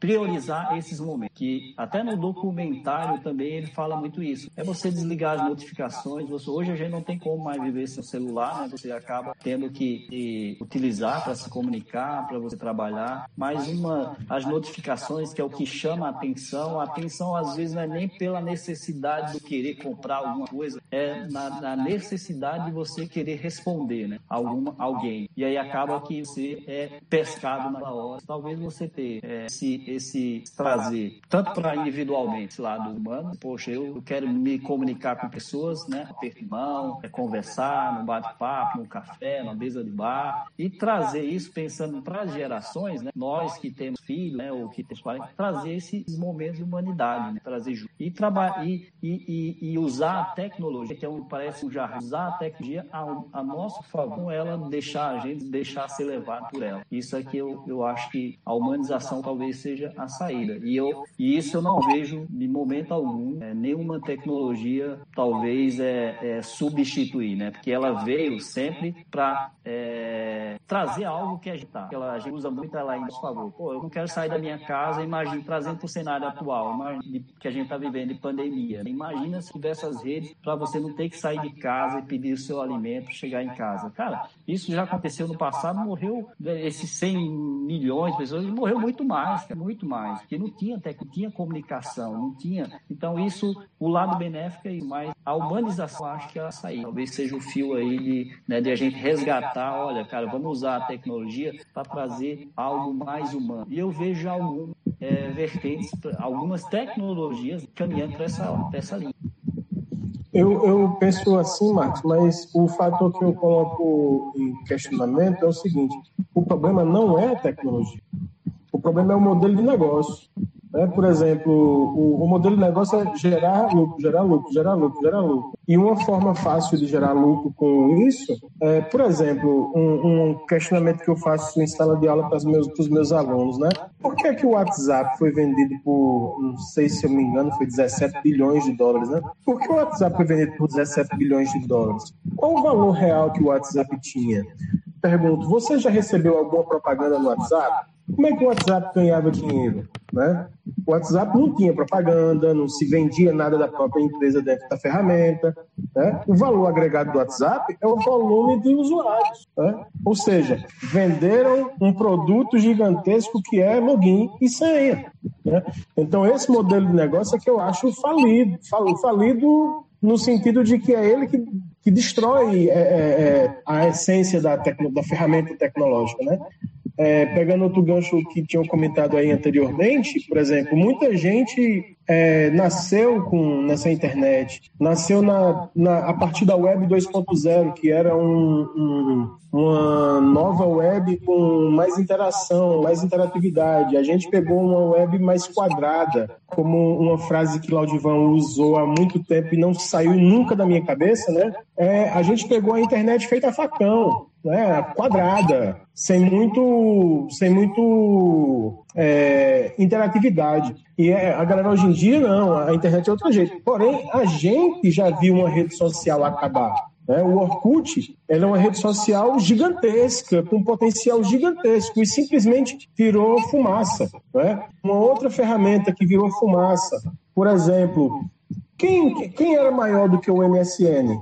priorizar esses momentos. Que até no documentário também ele fala muito isso. É você desligar as notificações. Você, hoje a gente não tem como mais viver sem o celular, né? Você acaba tendo que utilizar para se comunicar, para você trabalhar. Mas uma, as notificações, que é o que chama a atenção, a atenção às vezes não é nem pela necessidade de querer comprar alguma coisa, é na, na necessidade de você querer responder, né? Alguma, alguém. E aí acaba que você é pescado na hora. Talvez você ter é, esse, esse trazer, tanto para individualmente esse lado humano, poxa, eu quero me comunicar com pessoas, né? Aperto mão, é conversar, no bate-papo, no café, na mesa de bar, e trazer isso pensando para as gerações, né? Nós que temos filhos, né? Ou que temos parentes, trazer esses momentos de humanidade, né? Trazer. E, trabalhar e, e, e, usar a tecnologia, que é um, parece um jarro, usar a tecnologia a, a nosso favor, ela deixar a gente deixar ser levado por ela. Isso aqui eu, eu acho que a humanização talvez seja a saída. E, eu, e isso eu não vejo de momento algum é, nenhuma tecnologia talvez é, é, substituir, né? Porque ela veio sempre para é, trazer algo que a gente tá. Ela, a gente usa muito ela em favor. Pô, eu não quero sair da minha casa, imagina trazendo para o cenário atual, que a gente está vivendo de pandemia. Imagina se tivesse as redes para você não ter que sair de casa e pedir o seu alimento, chegar em casa. Cara, isso já aconteceu no passado, morreu né, esses 100 milhões de pessoas, morreu muito mais, muito mais, porque não tinha tec, não tinha comunicação, não tinha. Então isso, o lado benéfico é isso, mas a humanização acho que ela sair. Talvez seja o fio aí de, né, de a gente resgatar, olha, cara, vamos usar a tecnologia para trazer algo mais humano. E eu vejo algum é, vertentes, algumas tecnologias caminhando para essa, essa linha. Eu, eu penso assim, Marcos, mas o fator que eu coloco em questionamento é o seguinte: o problema não é a tecnologia, problema é o modelo de negócio. Né? Por exemplo, o, o, modelo de negócio é gerar lucro, gerar lucro, gerar lucro, gerar lucro. E uma forma fácil de gerar lucro com isso é, por exemplo, um, um questionamento que eu faço em sala de aula para os meus, meus alunos, né? Por que, é que o WhatsApp foi vendido por, não sei se eu me engano, foi 17 bilhões de dólares, né? Por que o WhatsApp foi vendido por 17 bilhões de dólares? Qual o valor real que o WhatsApp tinha? Pergunto, você já recebeu alguma propaganda no WhatsApp? Como é que o WhatsApp ganhava dinheiro? Né? O WhatsApp não tinha propaganda, não se vendia nada da própria empresa dentro da ferramenta. Né? O valor agregado do WhatsApp é o volume de usuários. Né? Ou seja, venderam um produto gigantesco que é login e senha. Né? Então, esse modelo de negócio é que eu acho falido. Falido no sentido de que é ele que, que destrói é, é, é a essência da, da ferramenta tecnológica. Né? É, pegando outro gancho que tinham comentado aí anteriormente, por exemplo, muita gente é, nasceu com nessa internet, nasceu na, na, a partir da web 2.0, que era um, um, uma nova web com mais interação, mais interatividade. A gente pegou uma web mais quadrada, como uma frase que Laudivan usou há muito tempo e não saiu nunca da minha cabeça, né? É, a gente pegou a internet feita a facão, né, quadrada, sem muito, sem muito é, interatividade. E é, a galera hoje em dia, não, a internet é outro jeito. Porém, a gente já viu uma rede social acabar. Né? O Orkut é uma rede social gigantesca, com potencial gigantesco, e simplesmente virou fumaça. Né? Uma outra ferramenta que virou fumaça, por exemplo, quem, quem era maior do que o MSN?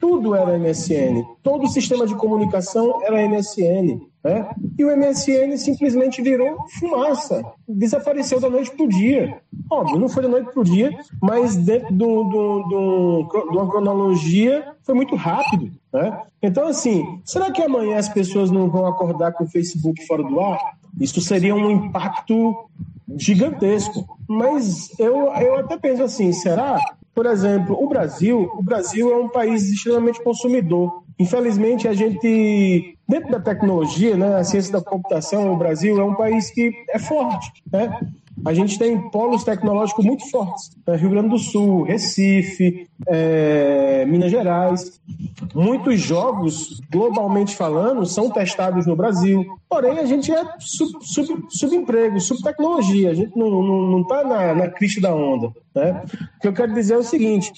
Tudo era MSN. Todo o sistema de comunicação era MSN. Né? E o MSN simplesmente virou fumaça, desapareceu da noite para o dia. Óbvio, não foi da noite para o dia, mas dentro de, uma cronologia foi muito rápido. Né? Então, assim, será que amanhã as pessoas não vão acordar com o Facebook fora do ar? Isso seria um impacto gigantesco. Mas eu, eu até penso assim, será? Por exemplo, o Brasil, o Brasil é um país extremamente consumidor. Infelizmente, a gente, dentro da tecnologia, né, a ciência da computação, o Brasil é um país que é forte, né? A gente tem polos tecnológicos muito fortes. É, Rio Grande do Sul, Recife, é, Minas Gerais. Muitos jogos, globalmente falando, são testados no Brasil. Porém, a gente é sub, sub, subemprego, subtecnologia. A gente não está na, na crista da onda. Né? O que eu quero dizer é o seguinte: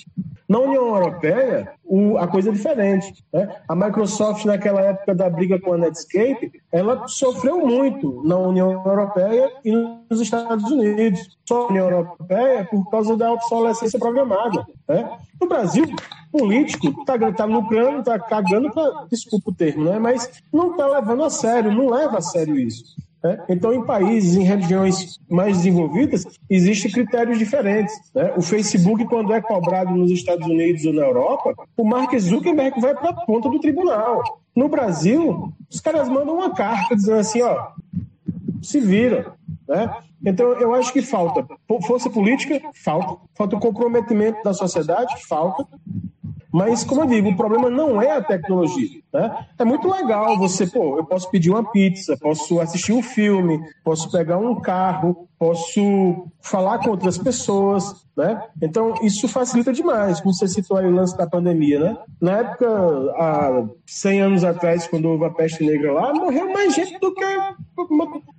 na União Europeia, o, a coisa é diferente. Né? A Microsoft, naquela época da briga com a Netscape, ela sofreu muito na União Europeia e nos Estados Unidos. Só a União Europeia por causa da obsolescência programada. Né? No Brasil, político está tá lucrando, está cagando, pra, desculpa o termo, né? mas não está levando a sério, não leva a sério isso. Né? Então, em países, em regiões mais desenvolvidas, existem critérios diferentes. Né? O Facebook, quando é cobrado nos Estados Unidos ou na Europa, o Mark Zuckerberg vai para a ponta do tribunal. No Brasil, os caras mandam uma carta dizendo assim, ó, se viram. Né? Então, eu acho que falta força política, falta. Falta o comprometimento da sociedade, falta. Mas, como eu digo, o problema não é a tecnologia. Né? É muito legal você, pô, eu posso pedir uma pizza, posso assistir um filme, posso pegar um carro, posso falar com outras pessoas, né? Então, isso facilita demais, como você citou aí o lance da pandemia, né? Na época, há 100 anos atrás, quando houve a peste negra lá, morreu mais gente do que...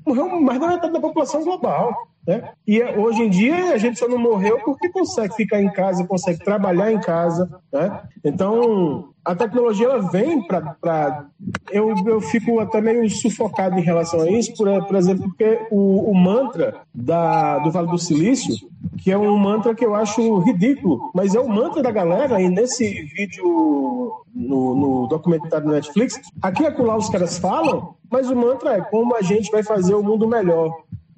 morreu mais da metade da população global. Né? E hoje em dia a gente só não morreu porque consegue ficar em casa, consegue trabalhar em casa. Né? Então a tecnologia ela vem para. Eu, eu fico até meio sufocado em relação a isso, por, por exemplo, porque o, o mantra da, do Vale do Silício, que é um mantra que eu acho ridículo, mas é o mantra da galera, e nesse vídeo no, no documentário do Netflix, aqui e acolá os caras falam, mas o mantra é como a gente vai fazer o mundo melhor.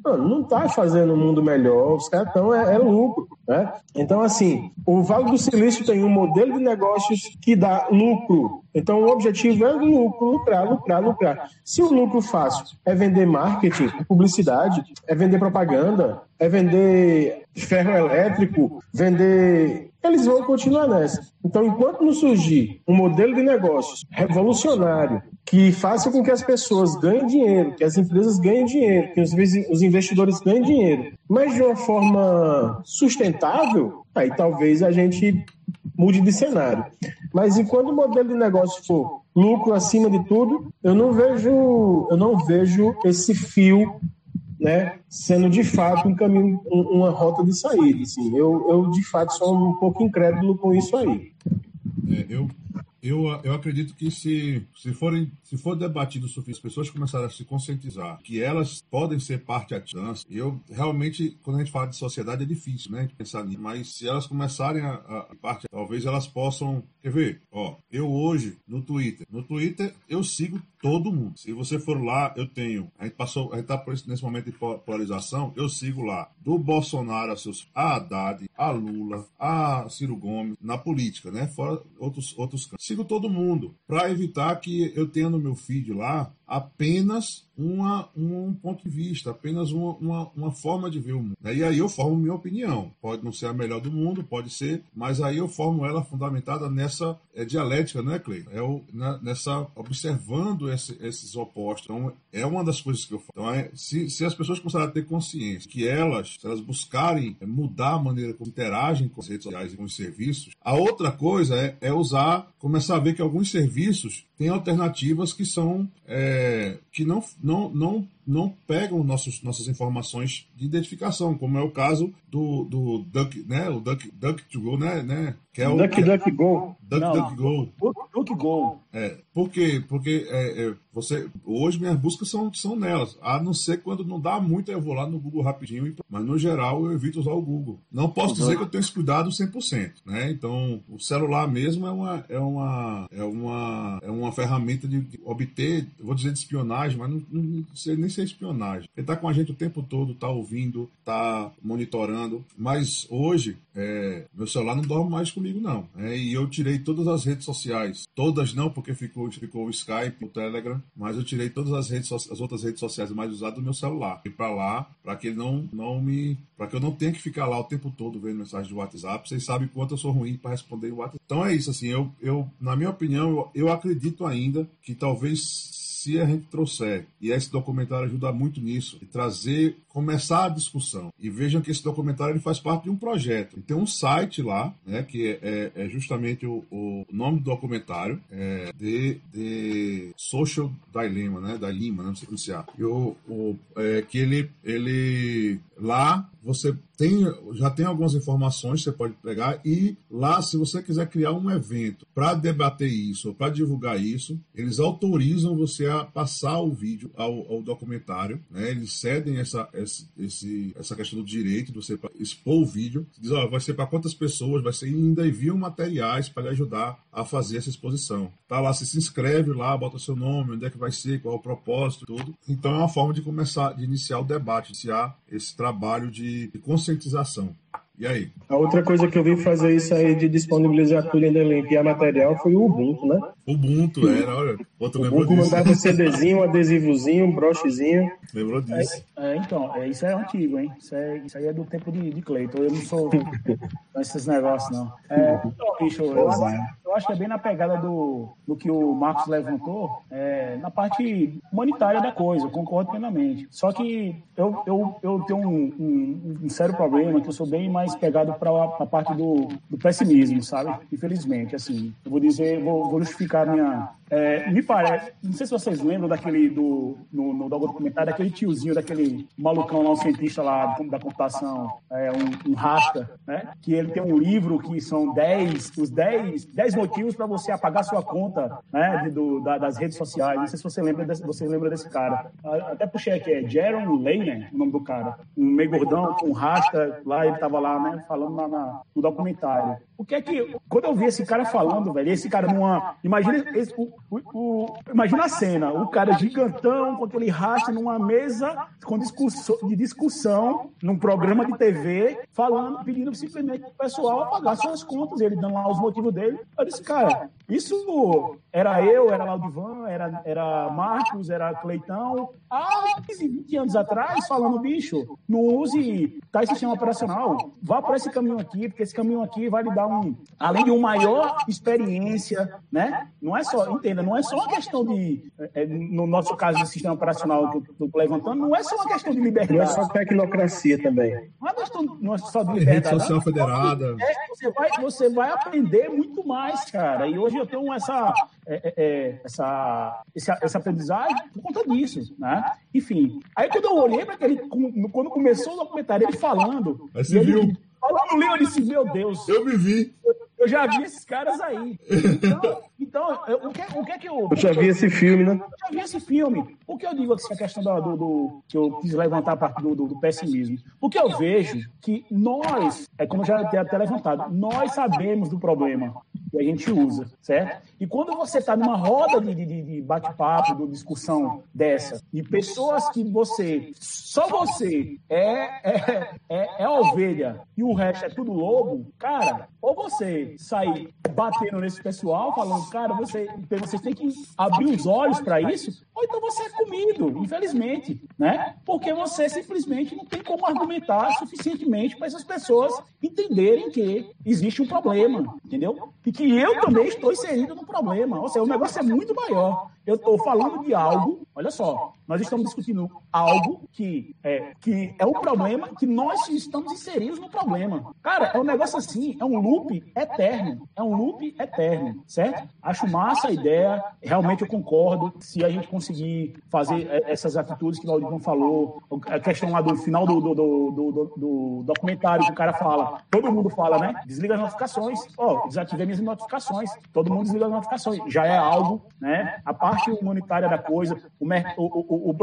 Mano, não está fazendo o mundo melhor, os caras estão, é, é, lucro. Né? Então, assim, o Vale do Silício tem um modelo de negócios que dá lucro. Então, o objetivo é lucro, lucrar, lucrar, lucrar. Se o lucro fácil é vender marketing, publicidade, é vender propaganda, é vender ferro elétrico, vender eles vão continuar nessa. Então, enquanto não surgir um modelo de negócios revolucionário que faça com que as pessoas ganhem dinheiro, que as empresas ganhem dinheiro, que os investidores ganhem dinheiro, mas de uma forma sustentável, aí talvez a gente mude de cenário. Mas enquanto o modelo de negócio for lucro acima de tudo, eu não vejo, eu não vejo esse fio né, sendo de fato um caminho, uma rota de saída. Assim. Eu, eu, de fato, sou um pouco incrédulo com isso aí. É, eu eu, eu acredito que se, se, forem, se for debatido sobre as pessoas começarem a se conscientizar que elas podem ser parte ativa, eu realmente, quando a gente fala de sociedade, é difícil, né? Pensar nisso. Mas se elas começarem a, a parte, talvez elas possam. Quer ver? Ó, eu hoje, no Twitter, no Twitter eu sigo todo mundo. Se você for lá, eu tenho. A gente passou, a gente tá nesse momento de polarização, eu sigo lá. Do Bolsonaro a seus. A Haddad, a Lula, a Ciro Gomes, na política, né? Fora outros, outros campos sigo todo mundo, para evitar que eu tenha no meu feed lá apenas uma, um ponto de vista, apenas uma, uma, uma, forma de ver o mundo. E aí eu formo minha opinião. Pode não ser a melhor do mundo, pode ser, mas aí eu formo ela fundamentada nessa é, dialética, né, Clay? É o, na, nessa observando esse, esses opostos. Então, é uma das coisas que eu falo. Então, é, se, se as pessoas começarem a ter consciência que elas, se elas buscarem mudar a maneira como interagem com as redes sociais e com os serviços, a outra coisa é, é usar, começar a ver que alguns serviços têm alternativas que são é, que não, não, não não pegam nossos, nossas informações de identificação, como é o caso do, do Duck, né? O Duck, Duck to Go, né? né? Que é o, Duck Duck Go. Duck não, Duck Go. Duck Go. É, por quê? Porque é, é, você, hoje minhas buscas são, são nelas, a não ser quando não dá muito, eu vou lá no Google rapidinho, mas no geral eu evito usar o Google. Não posso uhum. dizer que eu tenho esse cuidado 100%, né? Então, o celular mesmo é uma, é uma, é uma, é uma ferramenta de, de obter, vou dizer de espionagem, mas não, não sei nem se é espionagem. Ele está com a gente o tempo todo, está ouvindo, está monitorando. Mas hoje, é, meu celular não dorme mais comigo, não. É, e eu tirei todas as redes sociais. Todas não, porque ficou, ficou o Skype, o Telegram, mas eu tirei todas as, redes, as outras redes sociais mais usadas do meu celular. E para lá, para que ele não, não me. para que eu não tenha que ficar lá o tempo todo vendo mensagem do WhatsApp. Vocês sabem quanto eu sou ruim para responder o WhatsApp. Então é isso, assim, eu, eu na minha opinião, eu, eu acredito ainda que talvez se a gente trouxer, e esse documentário ajuda muito nisso, e trazer, começar a discussão. E vejam que esse documentário ele faz parte de um projeto. Tem um site lá, né, que é, é, é justamente o, o, nome do documentário, é Social Dilemma, né, da Lima, né, não sei pronunciar. E o, o, é, que ele, ele lá você tem, já tem algumas informações que você pode pegar e lá, se você quiser criar um evento para debater isso, para divulgar isso, eles autorizam você a passar o vídeo ao, ao documentário, né? Eles cedem essa, esse, esse, essa questão do direito de você expor o vídeo. Diz, ó, vai ser para quantas pessoas, vai ser ainda enviam materiais para lhe ajudar a fazer essa exposição. Tá lá, você se inscreve lá, bota seu nome, onde é que vai ser, qual é o propósito, tudo. Então é uma forma de começar, de iniciar o debate, iniciar esse trabalho de, de conscientização. E aí? A outra coisa que eu vi fazer isso aí de disponibilizar tudo em enviar material foi o Ubuntu, né? Ubuntu, era, olha. Outro Ubuntu disso. mandava CDzinho, adesivozinho, brochezinho. Lembrou disso. É, é, então, é, isso é antigo, hein? Isso, é, isso aí é do tempo de, de Cleiton. Eu não sou desses negócios, não. É, então, bicho, eu, eu eu acho que é bem na pegada do, do que o Marcos levantou, é, na parte humanitária da coisa, eu concordo plenamente. Só que eu, eu, eu tenho um, um, um sério problema, que eu sou bem mais pegado para a parte do, do pessimismo, sabe? Infelizmente, assim, eu vou dizer, vou, vou justificar minha, é, me parece, não sei se vocês lembram daquele do no, no documentário, daquele tiozinho, daquele malucão lá, um cientista lá da computação, é, um, um rasta, né? Que ele tem um livro que são 10, os 10, 10 motivos para você apagar sua conta, né? De, do, da, das redes sociais. Não sei se você lembra desse, você lembra desse cara. Até puxei aqui, é Jaron Lehner, o nome do cara. Um meio gordão com um rasta, lá ele tava lá, né? Falando na, na, no documentário. O que é que, quando eu vi esse cara falando, velho, esse cara numa. Imagina, esse, o, o, imagina a cena, o cara gigantão com aquele rastro numa mesa com discussão, de discussão, num programa de TV, falando, pedindo simplesmente pro pessoal apagar suas contas, ele dando lá os motivos dele. Eu disse, cara, isso era eu, era Laudivan, era, era Marcos, era Cleitão, há 15, 20 anos atrás, falando, bicho, não use tais sistema operacional, vá para esse caminho aqui, porque esse caminho aqui vai lhe dar um, além de uma maior experiência, né? Não é só, entenda, não é só uma questão de, é, no nosso caso do sistema operacional que eu estou levantando, não é só uma questão de liberdade. Não é só tecnocracia também. Não é, questão, não é só de liberdade. Rede social federada. É, você, vai, você vai aprender muito mais, cara. E hoje eu tenho essa, é, é, é essa, essa, essa aprendizagem por conta disso, né? Enfim, aí quando eu olhei para aquele, quando começou o documentário, ele falando, Mas você viu? falando ali, eu disse, meu Deus. Eu me vi. Eu já vi esses caras aí. Então, então eu, o, que, o que é que eu. Eu já vi esse filme, né? Eu já vi esse filme. O que eu digo aqui, a questão do, do, do, que eu quis levantar a parte do, do, do pessimismo. Porque eu vejo que nós, é como eu já tinha até levantado, nós sabemos do problema que a gente usa, certo? E quando você está numa roda de, de, de bate-papo, de discussão dessa, e pessoas que você, só você é, é, é, é ovelha e o resto é tudo lobo, cara, ou você sair batendo nesse pessoal, falando, cara, você, você tem que abrir os olhos para isso, ou então você é comido, infelizmente, né? Porque você simplesmente não tem como argumentar suficientemente para essas pessoas entenderem que existe um problema, entendeu? E que eu também estou inserido no problema. Ou seja, o negócio é muito maior. Eu estou falando de algo, olha só, nós estamos discutindo algo que é, que é um problema que nós estamos inseridos no problema. Cara, é um negócio assim, é um loop eterno. É um loop eterno, certo? Acho massa a ideia, realmente eu concordo. Se a gente conseguir fazer essas atitudes que o Valdivão falou, a questão lá do final do, do, do, do, do documentário que o cara fala, todo mundo fala, né? Desliga as notificações. Ó, oh, desativei minhas notificações. Todo mundo desliga as notificações. Já é algo, né? A parte humanitária da coisa, o, o, o,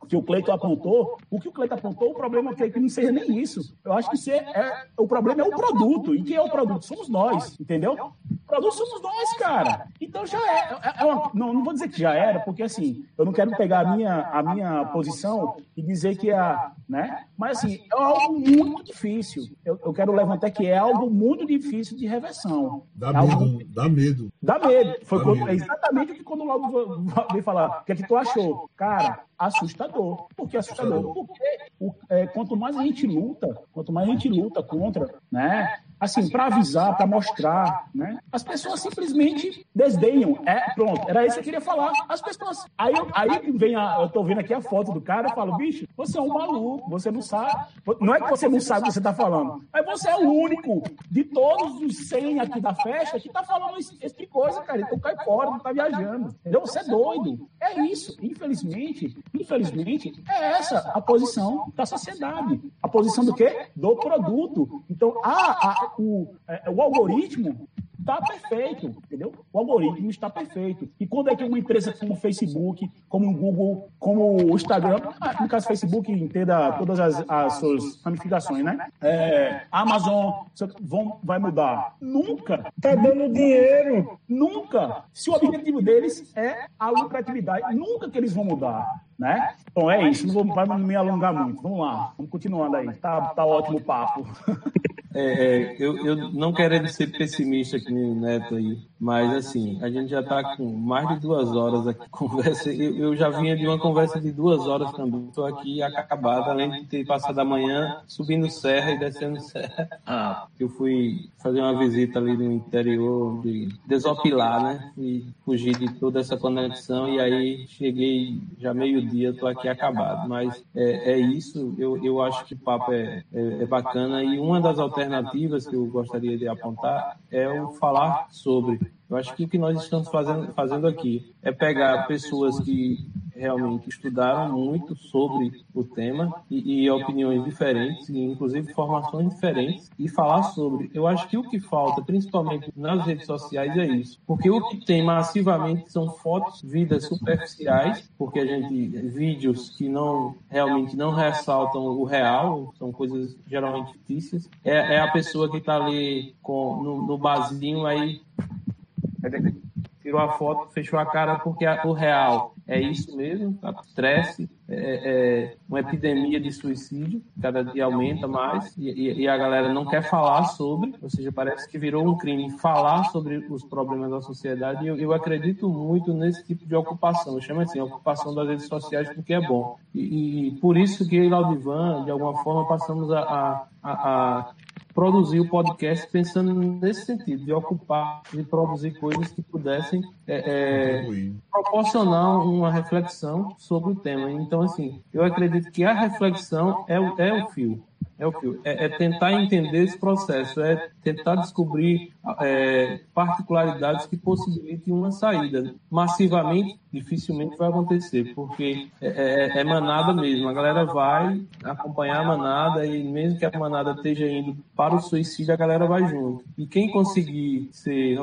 o, que o Cleiton apontou, o que o Cleiton apontou, o problema é que não seja nem isso. Eu acho que ser, é, o problema é o produto. E quem é o produto? Somos nós, entendeu? O produto somos nós, cara. Então já é. é, é uma, não, não vou dizer que já era, porque assim, eu não quero pegar a minha, a minha posição e dizer que é. Né? Mas assim, é algo muito difícil. Eu, eu quero levantar que é algo muito difícil de reversão. Dá é medo, algo... dá medo. Dá medo. Foi dá quando, medo. exatamente o que quando o Laudo veio falar. O que é que tu achou? Cara, assustador. Por que assustador? Porque o, é, quanto mais a gente luta, quanto mais a gente luta contra, né? Assim, para avisar, para mostrar, né? As pessoas simplesmente desdenham. É, pronto, era isso que eu queria falar. As pessoas. Aí, aí vem a. Eu tô vendo aqui a foto do cara e falo, bicho, você é um maluco, você não sabe. Não é que você não sabe o que você tá falando. Mas você é o único de todos os 100 aqui da festa que tá falando esse, esse tipo de coisa, cara. Então cai fora, não tá viajando. Entendeu? Você é doido. É isso. Infelizmente, infelizmente, é essa a posição da sociedade. A posição do quê? Do produto. Então, a, a, o, é, o algoritmo está perfeito, entendeu? O algoritmo está perfeito. E quando é que uma empresa como o Facebook, como o Google, como o Instagram, ah, no caso Facebook, entenda todas as, as suas ramificações, né? É, Amazon vão, vai mudar? Nunca. Tá dando dinheiro. Nunca. Se o objetivo deles é a lucratividade, nunca que eles vão mudar. Né? Bom, é isso, não vou não me alongar muito. Vamos lá, vamos continuando aí. Tá, tá ótimo o papo. É, é, eu, eu não querendo ser pessimista aqui no Neto aí, mas assim, a gente já está com mais de duas horas aqui conversa. Eu, eu, já vinha de uma conversa de duas horas também. Estou aqui acabado, além de ter passado a manhã subindo serra e descendo serra. Ah, eu fui fazer uma visita ali no interior, de desopilar, né? E fugir de toda essa conexão. E aí cheguei já meio-dia, estou aqui acabado. Mas é, é isso, eu, eu acho que o papo é, é, é bacana. E uma das alternativas alternativas que eu gostaria de apontar é o falar sobre. Eu acho que o que nós estamos fazendo, fazendo aqui é pegar pessoas que realmente estudaram muito sobre o tema e, e, opiniões diferentes, e inclusive formações diferentes, e falar sobre. Eu acho que o que falta, principalmente nas redes sociais, é isso. Porque o que tem massivamente são fotos, vidas superficiais, porque a gente vídeos que não realmente não ressaltam o real, são coisas geralmente fictícias. É, é a pessoa que está ali com, no, no aí tirou a foto, fechou a cara porque o real é isso mesmo, tá? estresse, é, é, uma epidemia de suicídio, cada dia aumenta mais e, e, a galera não quer falar sobre, ou seja, parece que virou um crime falar sobre os problemas da sociedade e eu, eu acredito muito nesse tipo de ocupação, eu chamo assim, ocupação das redes sociais porque é bom. E, e por isso que eu e Laudivan, de alguma forma, passamos a, a, a produzir o podcast pensando nesse sentido, de ocupar, de produzir coisas que pudessem é, é, proporcionar uma reflexão sobre o tema. Então, assim, eu acredito que a reflexão é o, é o fio. É, o fio. É, é tentar entender esse processo, é tentar descobrir é, particularidades que possibilitem uma saída. Massivamente, dificilmente vai acontecer, porque é, é, é, manada mesmo. A galera vai acompanhar a manada e mesmo que a manada esteja indo para o suicídio, a galera vai junto. E quem conseguir ser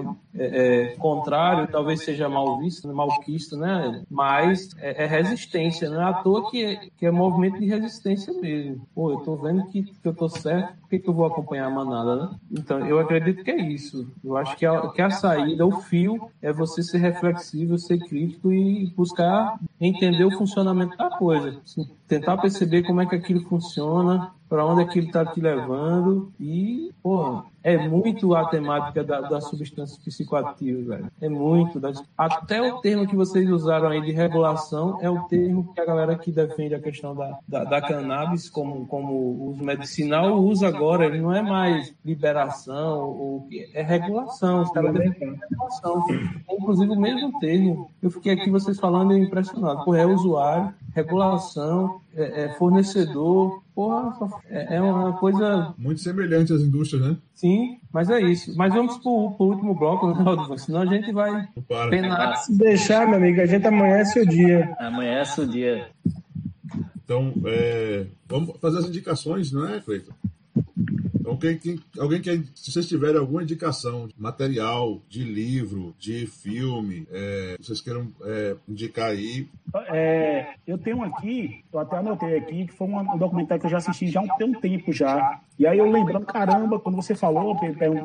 contrário, talvez seja mal visto, malquisto, né? Mas é, resistência, não é à toa que é, que é movimento de resistência mesmo. Pô, eu tô vendo que, que eu tô certo, por que, que eu vou acompanhar a manada, né? Então, eu acredito que é isso. Eu acho que a, que a saída, o fio, é você ser reflexivo, ser crítico e buscar entender o funcionamento da coisa. Assim, tentar perceber como é que aquilo funciona, para onde aquilo está te levando e, porra, é muito a temática da, das substâncias psicoativas, velho. É muito. Das... Até o termo que vocês usaram aí de regulação é o termo que a galera que defende a questão da, da, da cannabis como, como uso medicinal usa agora. Ele não é mais liberação, ou, é regulação. Os caras defendem regulação. É, inclusive o mesmo termo. Eu fiquei aqui vocês falando e impressionado. Porra, é usuário, regulação, é, é fornecedor, porra, é, é uma coisa. Muito semelhante às indústrias, né? Sim, mas é isso. Mas vamos pro, pro último bloco, né, senão a gente vai penar. Se deixar, meu amigo, a gente amanhece o dia. Amanhece o dia. Então, é, vamos fazer as indicações, não é, Cleiton? Alguém que, se vocês tiverem alguma indicação de material, de livro, de filme, é, vocês queiram é, indicar aí. É, eu tenho aqui, eu até anotei aqui, que foi um, documentário que eu já assisti já há um tempo já. E aí eu lembrando, caramba, quando você falou,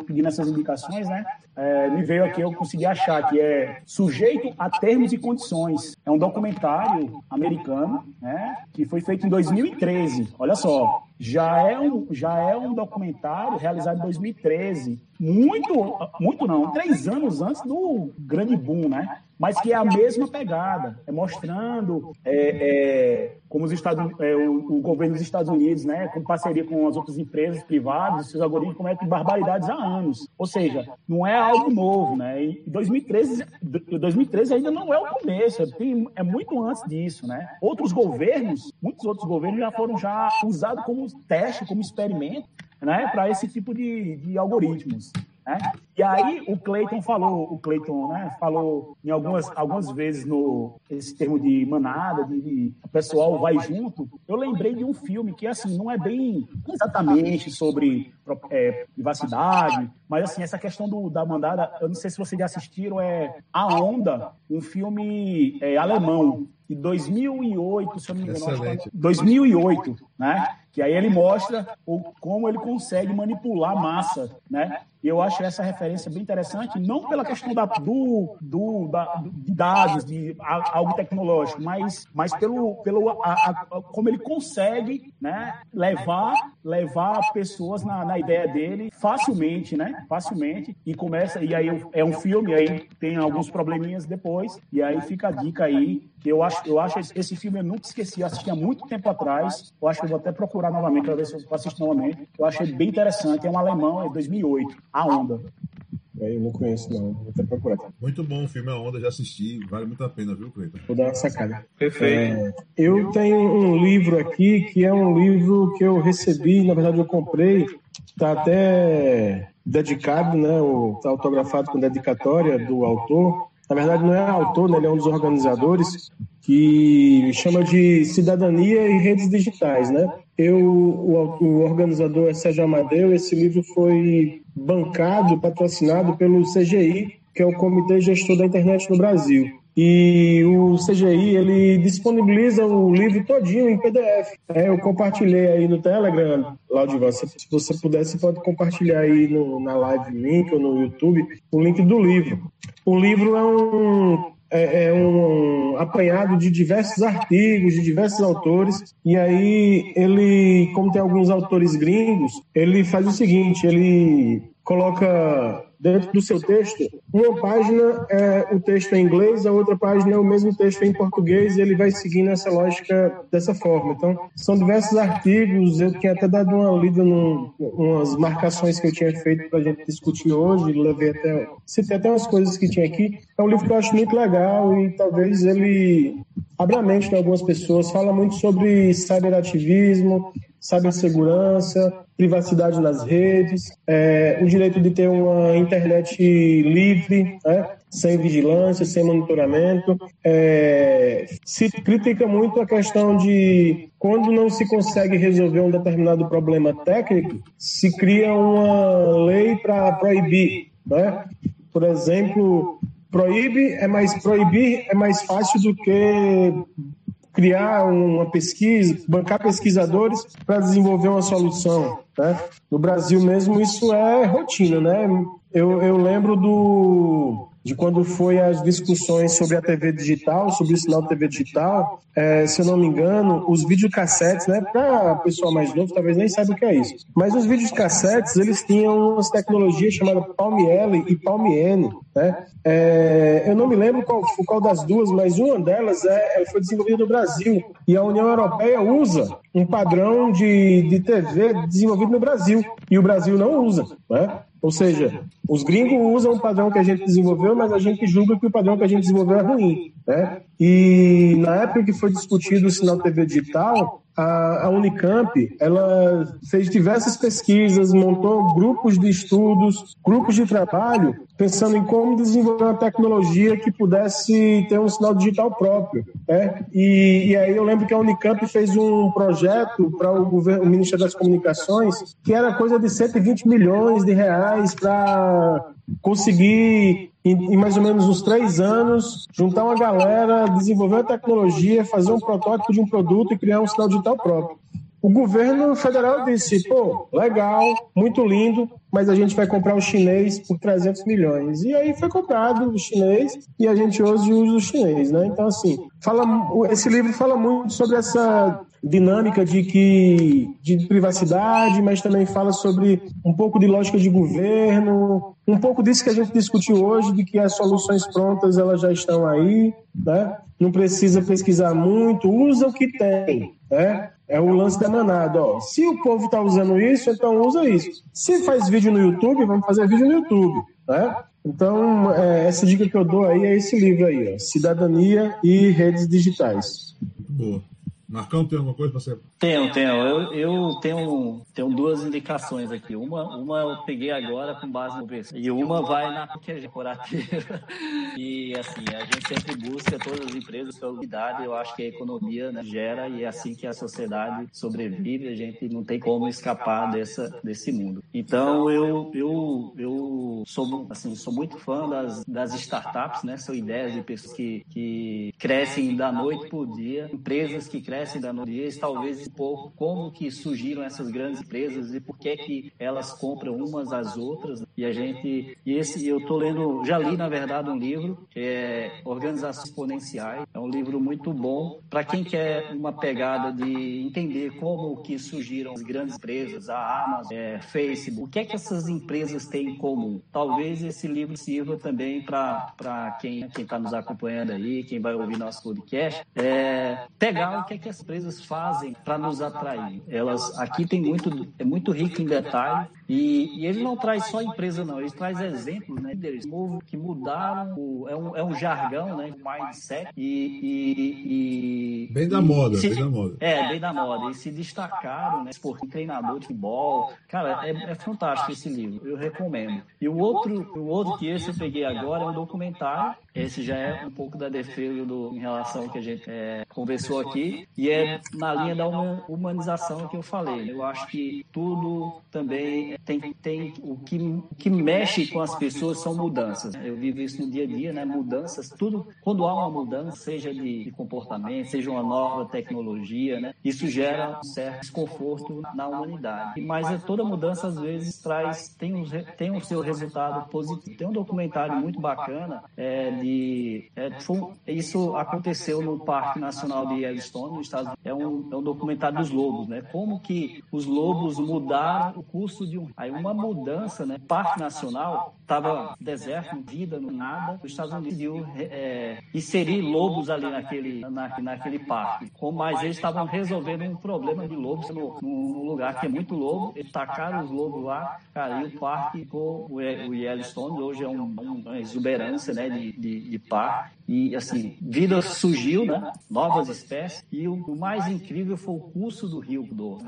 pedindo essas indicações, né? É, me veio aqui, eu consegui achar que é Sujeito a Termos e Condições. É um documentário americano, né? Que foi feito em 2013. Olha só, já é um, já é um documentário realizado em 2013, muito, muito não, três anos antes do grande boom, né? Mas que é a mesma pegada, é mostrando é, é, como os Estados, é, o, o, governo dos Estados Unidos, né, com parceria com as outras empresas privadas, seus algoritmos cometem barbaridades há anos. Ou seja, não é algo novo, né? E 2013, 2013 ainda não é o começo, é, tem, é muito antes disso, né? Outros governos, muitos outros governos já foram já usados como teste, como experimento, né, para esse tipo de, de algoritmos. Né? E aí o Clayton falou, o Clayton né, falou em algumas, algumas vezes no esse termo de manada, de, de o pessoal vai junto. Eu lembrei de um filme que assim não é bem exatamente sobre é, privacidade, mas assim essa questão do, da mandada, eu não sei se vocês já assistiram, é A Onda, um filme é, alemão de 2008, se eu não me engano, Excelente. 2008, né? Que aí ele mostra o, como ele consegue manipular massa, né? E eu acho essa referência referência bem interessante, não pela questão da, do, do, da, de dados, de algo tecnológico, mas, mas pelo, pelo a, a, como ele consegue né, levar, levar pessoas na, na ideia dele facilmente, né? Facilmente. E começa, e aí é um filme, aí tem alguns probleminhas depois, e aí fica a dica aí que eu acho, eu acho esse filme eu nunca esqueci, assisti há muito tempo atrás. Eu acho que eu vou até procurar novamente para ver se eu assisto novamente. Eu achei bem interessante. É um alemão, é 2008, A Onda. É, eu não conheço, não. Vou até procurar. Muito bom o filme A Onda, já assisti. Vale muito a pena, viu, Cleiton? Vou dar uma sacada. Perfeito. É, eu tenho um livro aqui que é um livro que eu recebi, na verdade eu comprei. Está até dedicado, né? Está autografado com dedicatória do autor na verdade não é autor, né, ele é um dos organizadores, que chama de Cidadania e Redes Digitais, né? Eu, o, o organizador é Sérgio Amadeu, esse livro foi bancado, patrocinado pelo CGI, que é o Comitê Gestor da Internet no Brasil. E o CGI, ele disponibiliza o livro todinho em PDF. É, eu compartilhei aí no Telegram, Laudivan, se você puder, você pode compartilhar aí no, na live link ou no YouTube o link do livro. O livro é um, é, é, um apanhado de diversos artigos, de diversos autores, e aí ele, como tem alguns autores gringos, ele faz o seguinte, ele coloca dentro do seu texto, uma página é o texto em inglês, a outra página é o mesmo texto em português, e ele vai seguindo essa lógica dessa forma. Então, são diversos artigos, eu tinha até dado uma lida em umas marcações que eu tinha feito para a gente discutir hoje, levei até, citei até umas coisas que tinha aqui. É um livro que eu acho muito legal e talvez ele abra a mente de algumas pessoas, fala muito sobre cyberativismo, cibersegurança, privacidade nas redes, é, o direito de ter uma internet livre, né, sem vigilância, sem monitoramento. É, se critica muito a questão de quando não se consegue resolver um determinado problema técnico, se cria uma lei para proibir. Né? Por exemplo, proíbe é mais proibir é mais fácil do que criar uma pesquisa, bancar pesquisadores para desenvolver uma solução. Né? No Brasil mesmo isso é rotina, né? Eu, eu lembro do de quando foi as discussões sobre a TV digital, sobre o sinal de TV digital, é, se eu não me engano, os videocassetes, né, para o pessoal mais novo talvez nem saiba o que é isso, mas os videocassetes, eles tinham umas tecnologias chamadas L e Palm N, né? É, eu não me lembro qual, qual das duas, mas uma delas é, foi desenvolvida no Brasil e a União Europeia usa um padrão de, de TV desenvolvido no Brasil e o Brasil não usa, né? Ou seja, os gringos usam o padrão que a gente desenvolveu, mas a gente julga que o padrão que a gente desenvolveu é ruim. Né? E na época que foi discutido o sinal TV digital, a, Unicamp ela fez diversas pesquisas, montou grupos de estudos, grupos de trabalho, pensando em como desenvolver uma tecnologia que pudesse ter um sinal digital próprio. Né? E, e aí eu lembro que a Unicamp fez um projeto para o, governo, o Ministério das Comunicações que era coisa de 120 milhões de reais para conseguir em, mais ou menos uns três anos, juntar uma galera, desenvolver uma tecnologia, fazer um protótipo de um produto e criar um sinal digital próprio. O governo federal disse: pô, legal, muito lindo, mas a gente vai comprar o chinês por 300 milhões. E aí foi comprado o chinês e a gente hoje usa o chinês, né? Então, assim, fala, esse livro fala muito sobre essa dinâmica de que de privacidade, mas também fala sobre um pouco de lógica de governo, um pouco disso que a gente discutiu hoje, de que as soluções prontas elas já estão aí, né? Não precisa pesquisar muito, usa o que tem, né? É o lance da manada, ó. Se o povo está usando isso, então usa isso. Se faz vídeo no YouTube, vamos fazer vídeo no YouTube, né? Então, é, essa dica que eu dou aí é esse livro aí, ó, Cidadania e Redes Digitais. Boa. Marcão, tem alguma coisa para você? Tenho, tenho. Eu, eu tenho, tenho duas indicações aqui. Uma, uma eu peguei agora com base no preço. E uma vai na corporativa. E assim, a gente sempre busca todas as empresas pela unidade. Eu acho que a economia né, gera e é assim que a sociedade sobrevive. A gente não tem como escapar dessa, desse mundo. Então eu, eu, eu sou, assim, sou muito fã das, das startups, né? São ideias de pessoas que, que crescem da noite para o dia, empresas que crescem conhecem da Nodies, talvez um pouco como que surgiram essas grandes empresas e por que que elas compram umas às outras. E a gente, e esse eu tô lendo, já li na verdade um livro é Organizações Exponenciais. É um livro muito bom para quem quer uma pegada de entender como que surgiram as grandes empresas, a Amazon, é, Facebook, o que é que essas empresas têm em comum. Talvez esse livro sirva também para quem está nos acompanhando aí, quem vai ouvir nosso podcast, é, pegar o que é que as empresas fazem para nos atrair. Elas aqui tem muito, é muito rico em detalhes e, e ele não traz só empresa não, ele traz exemplos, né, deles que mudaram, o, é, um, é um jargão, né, mindset e, e, e bem da moda, se, bem da moda. É, bem da moda e se destacaram, né, por treinador de futebol, cara, é, é fantástico esse livro, eu recomendo. E o outro, o outro que esse eu peguei agora é um documentário esse já é um pouco da defesa do, em relação ao que a gente é, conversou aqui, e é na linha da humanização que eu falei. Eu acho que tudo também tem, tem o, que, o que mexe com as pessoas são mudanças. Eu vivo isso no dia a dia, né? Mudanças, tudo, quando há uma mudança, seja de, de comportamento, seja uma nova tecnologia, né? Isso gera um certo desconforto na humanidade. Mas é, toda mudança, às vezes, traz, tem, um, tem o seu resultado positivo. Tem um documentário muito bacana é, e é, isso aconteceu no Parque Nacional de Yellowstone, nos Estados Unidos. É um, é um documentário dos lobos, né? Como que os lobos mudaram o curso de um. Aí uma mudança, né? Parque Nacional estava deserto, vida, no nada. Os Estados Unidos decidiu é, inserir lobos ali naquele, na, naquele parque. Mas eles estavam resolvendo um problema de lobos no, num lugar que é muito lobo. Eles tacaram os lobos lá, cara, e o parque ficou, o, o Yellowstone hoje é um, uma exuberância, né? de, de de, par. E, assim, vida surgiu, né? Novas espécies. E o, o mais incrível foi o curso do rio do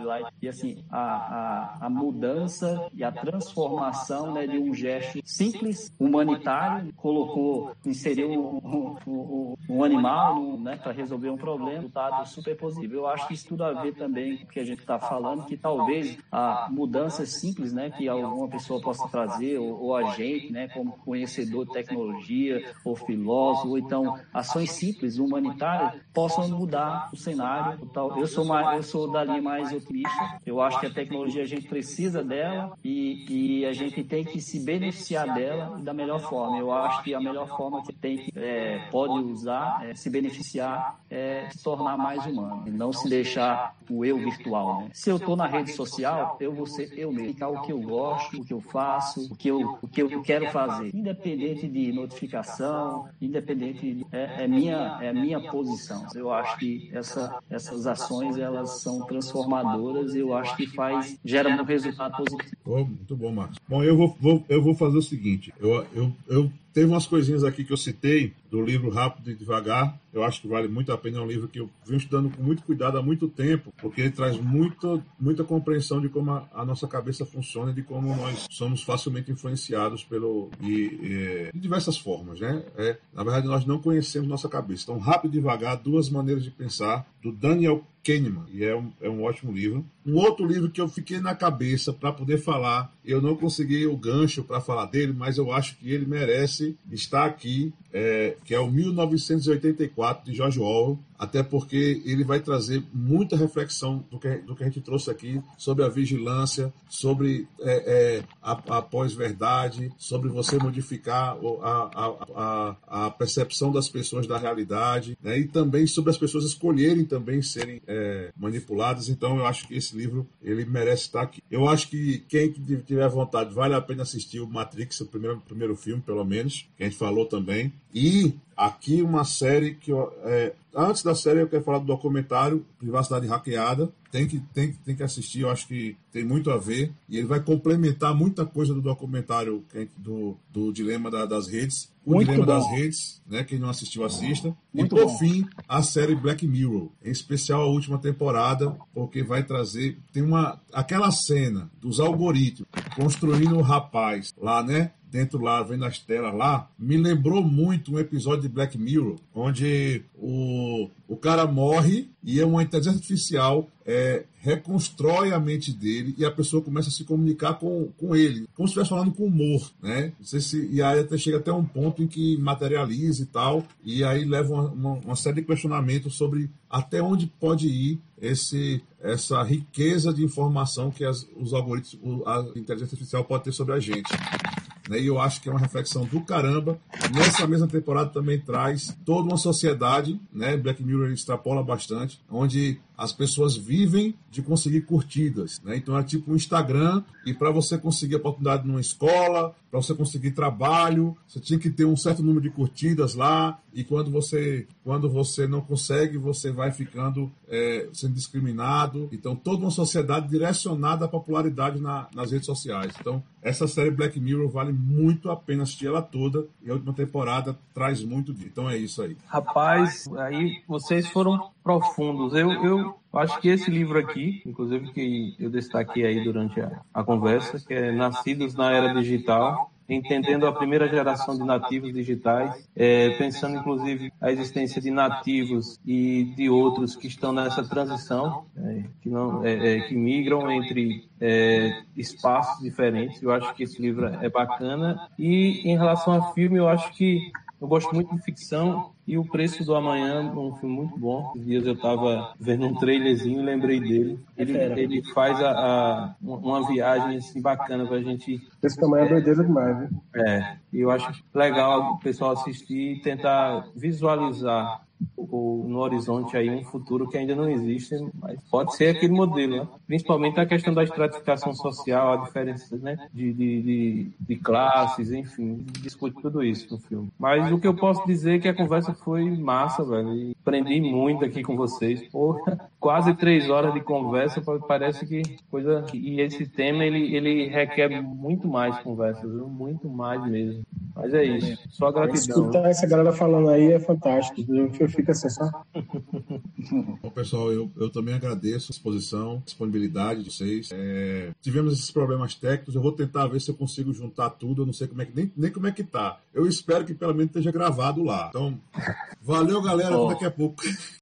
E, assim, a, a, a mudança e a transformação né, de um gesto simples, humanitário, colocou, inseriu um, um, um animal né, para resolver um problema, resultado super positivo. Eu acho que isso tudo a ver também com o que a gente está falando, que talvez a mudanças simples, né, que alguma pessoa possa trazer, ou, ou a gente, né, como conhecedor de tecnologia, ou filósofo, ou então ações simples, humanitárias, possam mudar o cenário. Eu sou, mais, eu sou da linha mais otimista. Eu acho que a tecnologia a gente precisa dela e, e a gente tem que se beneficiar dela da melhor forma. Eu acho que a melhor forma que tem que é, pode usar, é, se beneficiar, é se tornar mais humano, e não se deixar o eu virtual. Né? Se eu estou na rede social, eu vou ser eu mesmo, o que eu gosto, o que eu faço, o que eu, o que eu quero fazer, independente de notificação, independente de, é, é minha é minha posição. Eu acho que essa, essas ações elas são transformadoras e eu acho que faz gera um resultado positivo. Oh, muito bom, Marcos. Bom, eu vou, vou, eu vou fazer o seguinte. Eu, eu, eu Teve umas coisinhas aqui que eu citei do livro Rápido e Devagar. Eu acho que vale muito a pena. É um livro que eu venho estudando com muito cuidado há muito tempo, porque ele traz muita, muita compreensão de como a, a nossa cabeça funciona e de como nós somos facilmente influenciados pelo e, e, de diversas formas, né? É, na verdade, nós não conhecemos nossa cabeça. Então, Rápido e Devagar, duas maneiras de pensar, do Daniel Kahneman, e é um, é um ótimo livro. Um outro livro que eu fiquei na cabeça para poder falar, eu não consegui o gancho para falar dele, mas eu acho que ele merece estar aqui, é, que é o 1984 de George Orwell, até porque ele vai trazer muita reflexão do que, do que a gente trouxe aqui sobre a vigilância, sobre é, é, a, a pós-verdade, sobre você modificar a, a, a, percepção das pessoas da realidade, né? e também sobre as pessoas escolherem também serem é, manipuladas. Então, eu acho que esse livro ele merece estar aqui. Eu acho que quem tiver vontade vale a pena assistir o Matrix, o primeiro, primeiro filme, pelo menos, que a gente falou também. E aqui uma série que é, antes da série eu quero falar do documentário Privacidade Hackeada. Tem que, tem, tem que assistir, eu acho que tem muito a ver. E ele vai complementar muita coisa do documentário do, do Dilema da, das Redes. O muito Dilema bom. das Redes, né? Quem não assistiu, assista. Muito e por bom. fim, a série Black Mirror. Em especial a última temporada, porque vai trazer. Tem uma. aquela cena dos algoritmos construindo o rapaz lá, né? Dentro lá, vendo as telas lá, me lembrou muito um episódio de Black Mirror, onde o, o cara morre e é uma inteligência artificial é, reconstrói a mente dele e a pessoa começa a se comunicar com, com ele, como se estivesse falando com humor, né? Se, e aí até chega até um ponto em que materializa e tal, e aí leva uma, uma, uma série de questionamentos sobre até onde pode ir esse, essa riqueza de informação que as, os algoritmos, a inteligência artificial pode ter sobre a gente. Né? E eu acho que é uma reflexão do caramba. Nessa mesma temporada também traz toda uma sociedade, né? Black Mirror extrapola bastante, onde as pessoas vivem de conseguir curtidas, né? Então é tipo um Instagram e para você conseguir oportunidade numa escola, para você conseguir trabalho, você tinha que ter um certo número de curtidas lá e quando você quando você não consegue, você vai ficando é, sendo discriminado. Então toda uma sociedade direcionada à popularidade na, nas redes sociais. Então essa série Black Mirror vale muito a pena assistir ela toda e a última temporada traz muito disso. Então é isso aí. Rapaz, aí vocês foram profundos. Eu, eu acho que esse livro aqui, inclusive que eu destaquei aí durante a, a conversa, que é Nascidos na Era Digital, entendendo a primeira geração de nativos digitais, é, pensando inclusive a existência de nativos e de outros que estão nessa transição, é, que, não, é, é que migram entre é, espaços diferentes. Eu acho que esse livro é bacana. E em relação a filme, eu acho que eu gosto muito de ficção e O Preço do Amanhã, um filme muito bom. Esses dias eu estava vendo um trailerzinho e lembrei dele. Ele, ele faz a, a, uma viagem assim, bacana pra gente. Esse tamanho é doideira demais, viu? É, e eu acho legal o pessoal assistir e tentar visualizar o, no horizonte aí um futuro que ainda não existe, mas pode ser aquele modelo, né? principalmente a questão da estratificação social, a diferença né? de, de, de, de classes, enfim, discute tudo isso no filme. Mas o que eu posso dizer é que a conversa foi massa, velho, e aprendi muito aqui com vocês. Porra, quase três horas de conversa, parece que coisa. E esse tema ele, ele requer muito mais conversa, viu? muito mais mesmo. Mas é isso, só gratidão. Escutar essa galera falando aí é fantástico. Eu fico assim, só. Bom, pessoal, eu, eu também agradeço a disposição, a disponibilidade de vocês. É, tivemos esses problemas técnicos, eu vou tentar ver se eu consigo juntar tudo. Eu não sei como é que, nem, nem como é que tá. Eu espero que pelo menos esteja gravado lá. Então, valeu, galera. Oh. Até daqui a pouco.